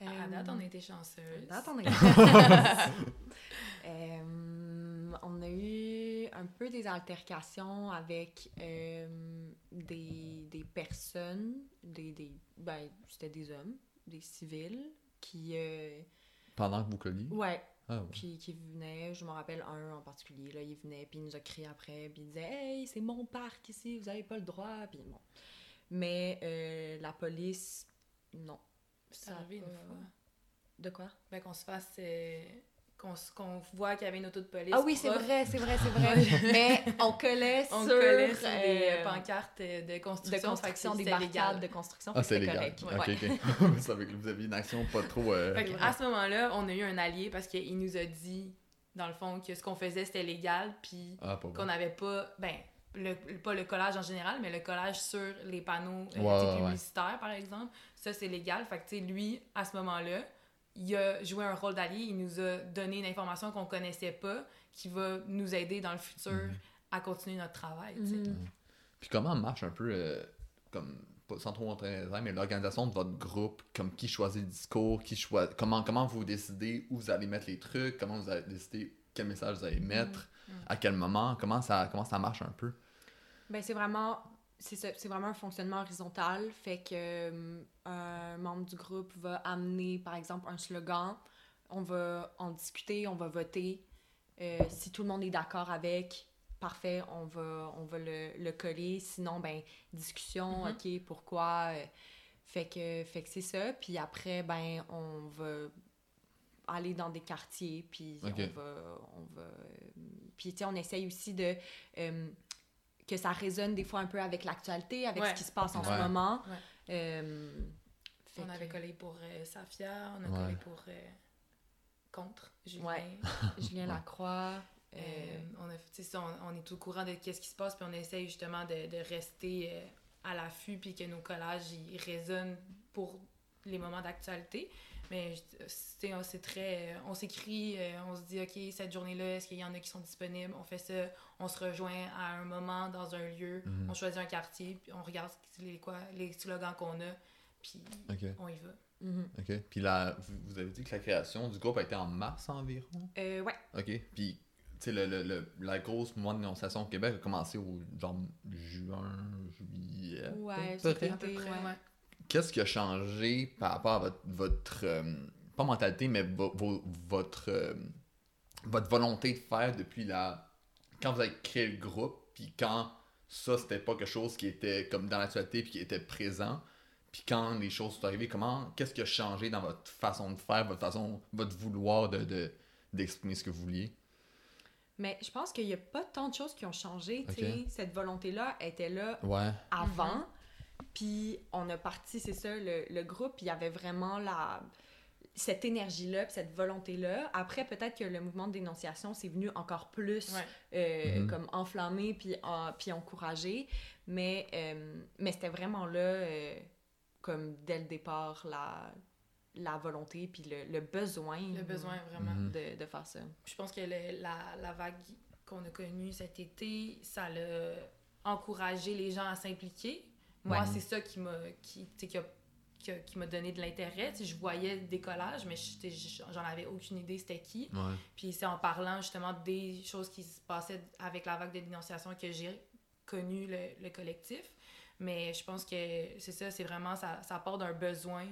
À date, on a été chanceuse. À date, on est. Euh, on a eu un peu des altercations avec euh, des, des personnes, des, des ben, c'était des hommes, des civils, qui, euh, Pendant que vous colliez? ouais, Ah, ouais. qui, qui venaient, je me rappelle un en particulier, là, il venait, puis il nous a crié après, puis il disait « Hey, c'est mon parc ici, vous avez pas le droit », puis bon. Mais euh, la police, non. Ça arrivé une fois. De quoi? Ben, qu'on se fasse. Euh, qu'on qu'on voit qu'il y avait une auto de police. Ah oui, c'est vrai, c'est vrai, c'est vrai. Mais on collait On sur, collait sur des euh, pancartes euh, de de construction. construction, fait des barricades de construction. Ah, c'est correct. Ok, ouais. ok. Ça fait que vous aviez une action pas trop. euh, Fait à ce moment-là, on a eu un allié parce qu'il nous a dit, dans le fond, que ce qu'on faisait, c'était légal, puis Ah, qu'on n'avait pas, ben, le, pas le collage en général, mais le collage sur les panneaux euh, ouais, publicitaires, par exemple, ça, c'est légal. Fait que, tu sais, lui, à ce moment-là, il a joué un rôle d'allié, il nous a donné une information qu'on connaissait pas, qui va nous aider dans le futur Mhm. à continuer notre travail. Mhm. Puis comment marche un peu, euh, comme, sans trop entrer dans les détails, mais l'organisation de votre groupe, comme qui choisit le discours, qui choisit, comment, comment vous décidez où vous allez mettre les trucs, comment vous allez décider quel message vous allez mettre, Mhm. à quel moment, comment ça, comment ça marche un peu? Ben, c'est vraiment c'est ça, c'est vraiment un fonctionnement horizontal. Fait que euh, un membre du groupe va amener par exemple un slogan. On va en discuter on va voter. Euh, si tout le monde est d'accord avec parfait on va on va le, le coller. Sinon ben discussion Mhm. ok pourquoi euh, fait que fait que c'est ça. Puis après ben on va aller dans des quartiers puis on va on va puis tu sais on essaye aussi de que ça résonne des fois un peu avec l'actualité avec Ouais. ce qui se passe en Ouais. ce moment Ouais. Euh, On que- avait collé pour euh, Safia, on a Ouais. collé pour euh, contre Julien. Ouais. Julien Ouais. Lacroix on, a, ça, on, on est au courant de qu'est-ce qui se passe, puis on essaye justement de, de rester euh, à l'affût, puis que nos collages ils résonnent pour les moments d'actualité. Mais c'est on- c'est très. euh, On s'écrit, euh, on se dit, OK, cette journée-là, est-ce qu'il y en a qui sont disponibles? On fait ça, on se rejoint à un moment dans un lieu, Mhm. on choisit un quartier, puis on regarde les, quoi, les slogans qu'on a, puis on y va. mhm. ok. Puis là, vous, avez dit que la création du groupe a été en mars environ? Euh, ouais Ok. Puis, tu sais, le, le, le- la grosse mois de dénonciation au Québec a commencé au genre juin, juillet. Ouais, à peu c'était- près. À peu près, ouais. Qu'est-ce qui a changé par rapport à votre, votre euh, pas mentalité, mais vo- vo- votre, euh, votre volonté de faire depuis la. Quand vous avez créé le groupe, puis quand ça, c'était pas quelque chose qui était comme dans l'actualité, puis qui était présent, puis quand les choses sont arrivées, comment. Qu'est-ce qui a changé dans votre façon de faire, votre façon, votre vouloir de, de- d'exprimer ce que vous vouliez? mais je pense qu'il n'y a pas tant de choses qui ont changé tu Ok. sais. cette volonté là était là Ouais. avant. Mhm. Puis on a parti, c'est ça, le, le groupe, il y avait vraiment la cette énergie-là, cette volonté-là. Après, peut-être que le mouvement de dénonciation, c'est venu encore plus Ouais. euh, Mhm. comme enflammé, puis, en- puis encouragé. Mais, euh, mais c'était vraiment là, euh, comme dès le départ, la, la volonté, puis le, le besoin. Le besoin, vraiment. Mhm. De, de faire ça. Je pense que le- la, la vague qu'on a connue cet été, ça l'a encouragé les gens à s'impliquer. Moi, Ouais. c'est ça qui m'a qui, qui a- qui a- qui m'a donné de l'intérêt. Je voyais des collages, mais j'en avais aucune idée c'était qui. Ouais. Puis c'est en parlant justement des choses qui se passaient avec la vague de dénonciation que j'ai connu le, le collectif. Mais je pense que c'est ça, c'est vraiment, ça, ça part d'un besoin.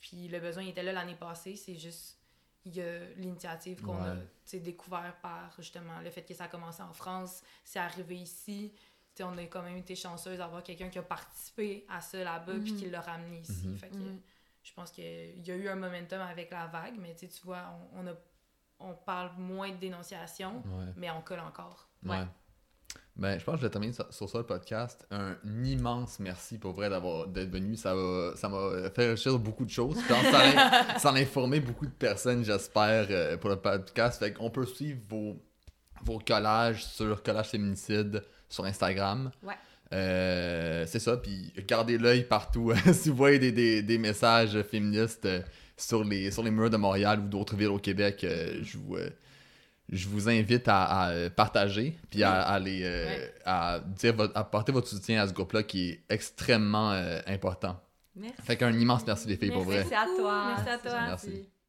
Puis le besoin il était là l'année passée, c'est juste, il y a l'initiative qu'on a Ouais. découvert par justement le fait que ça a commencé en France, c'est arrivé ici. On a quand même été chanceuse d'avoir quelqu'un qui a participé à ça là-bas puis Mhm. qui l'a ramené ici. Mhm. Fait que Mhm. je pense qu'il y a eu un momentum avec la vague, mais tu vois, on, on, a, on parle moins de dénonciation, Ouais. mais on colle encore. Ouais. Ouais. Ben, je pense que je vais terminer sur, sur ça le podcast. Un immense merci pour vrai d'avoir d'être venu. Ça va- ça m'a fait réfléchir beaucoup de choses. Je pense que ça a, informé beaucoup de personnes, j'espère, euh, pour le podcast. Fait qu'on peut suivre vos, vos collages sur Collage Féminicide sur Instagram. Ouais. Euh, c'est ça, puis gardez l'œil partout. si vous voyez des, des, des messages féministes euh, sur, les, sur les murs de Montréal ou d'autres villes au Québec, euh, je vous, euh, je vous invite à, à, partager, puis à, à aller, euh, Ouais. à dire votre, à porter votre soutien à ce groupe-là qui est extrêmement euh, important. Merci. Fait qu'un immense merci les filles pour vrai. Merci à toi. Merci à toi. Merci.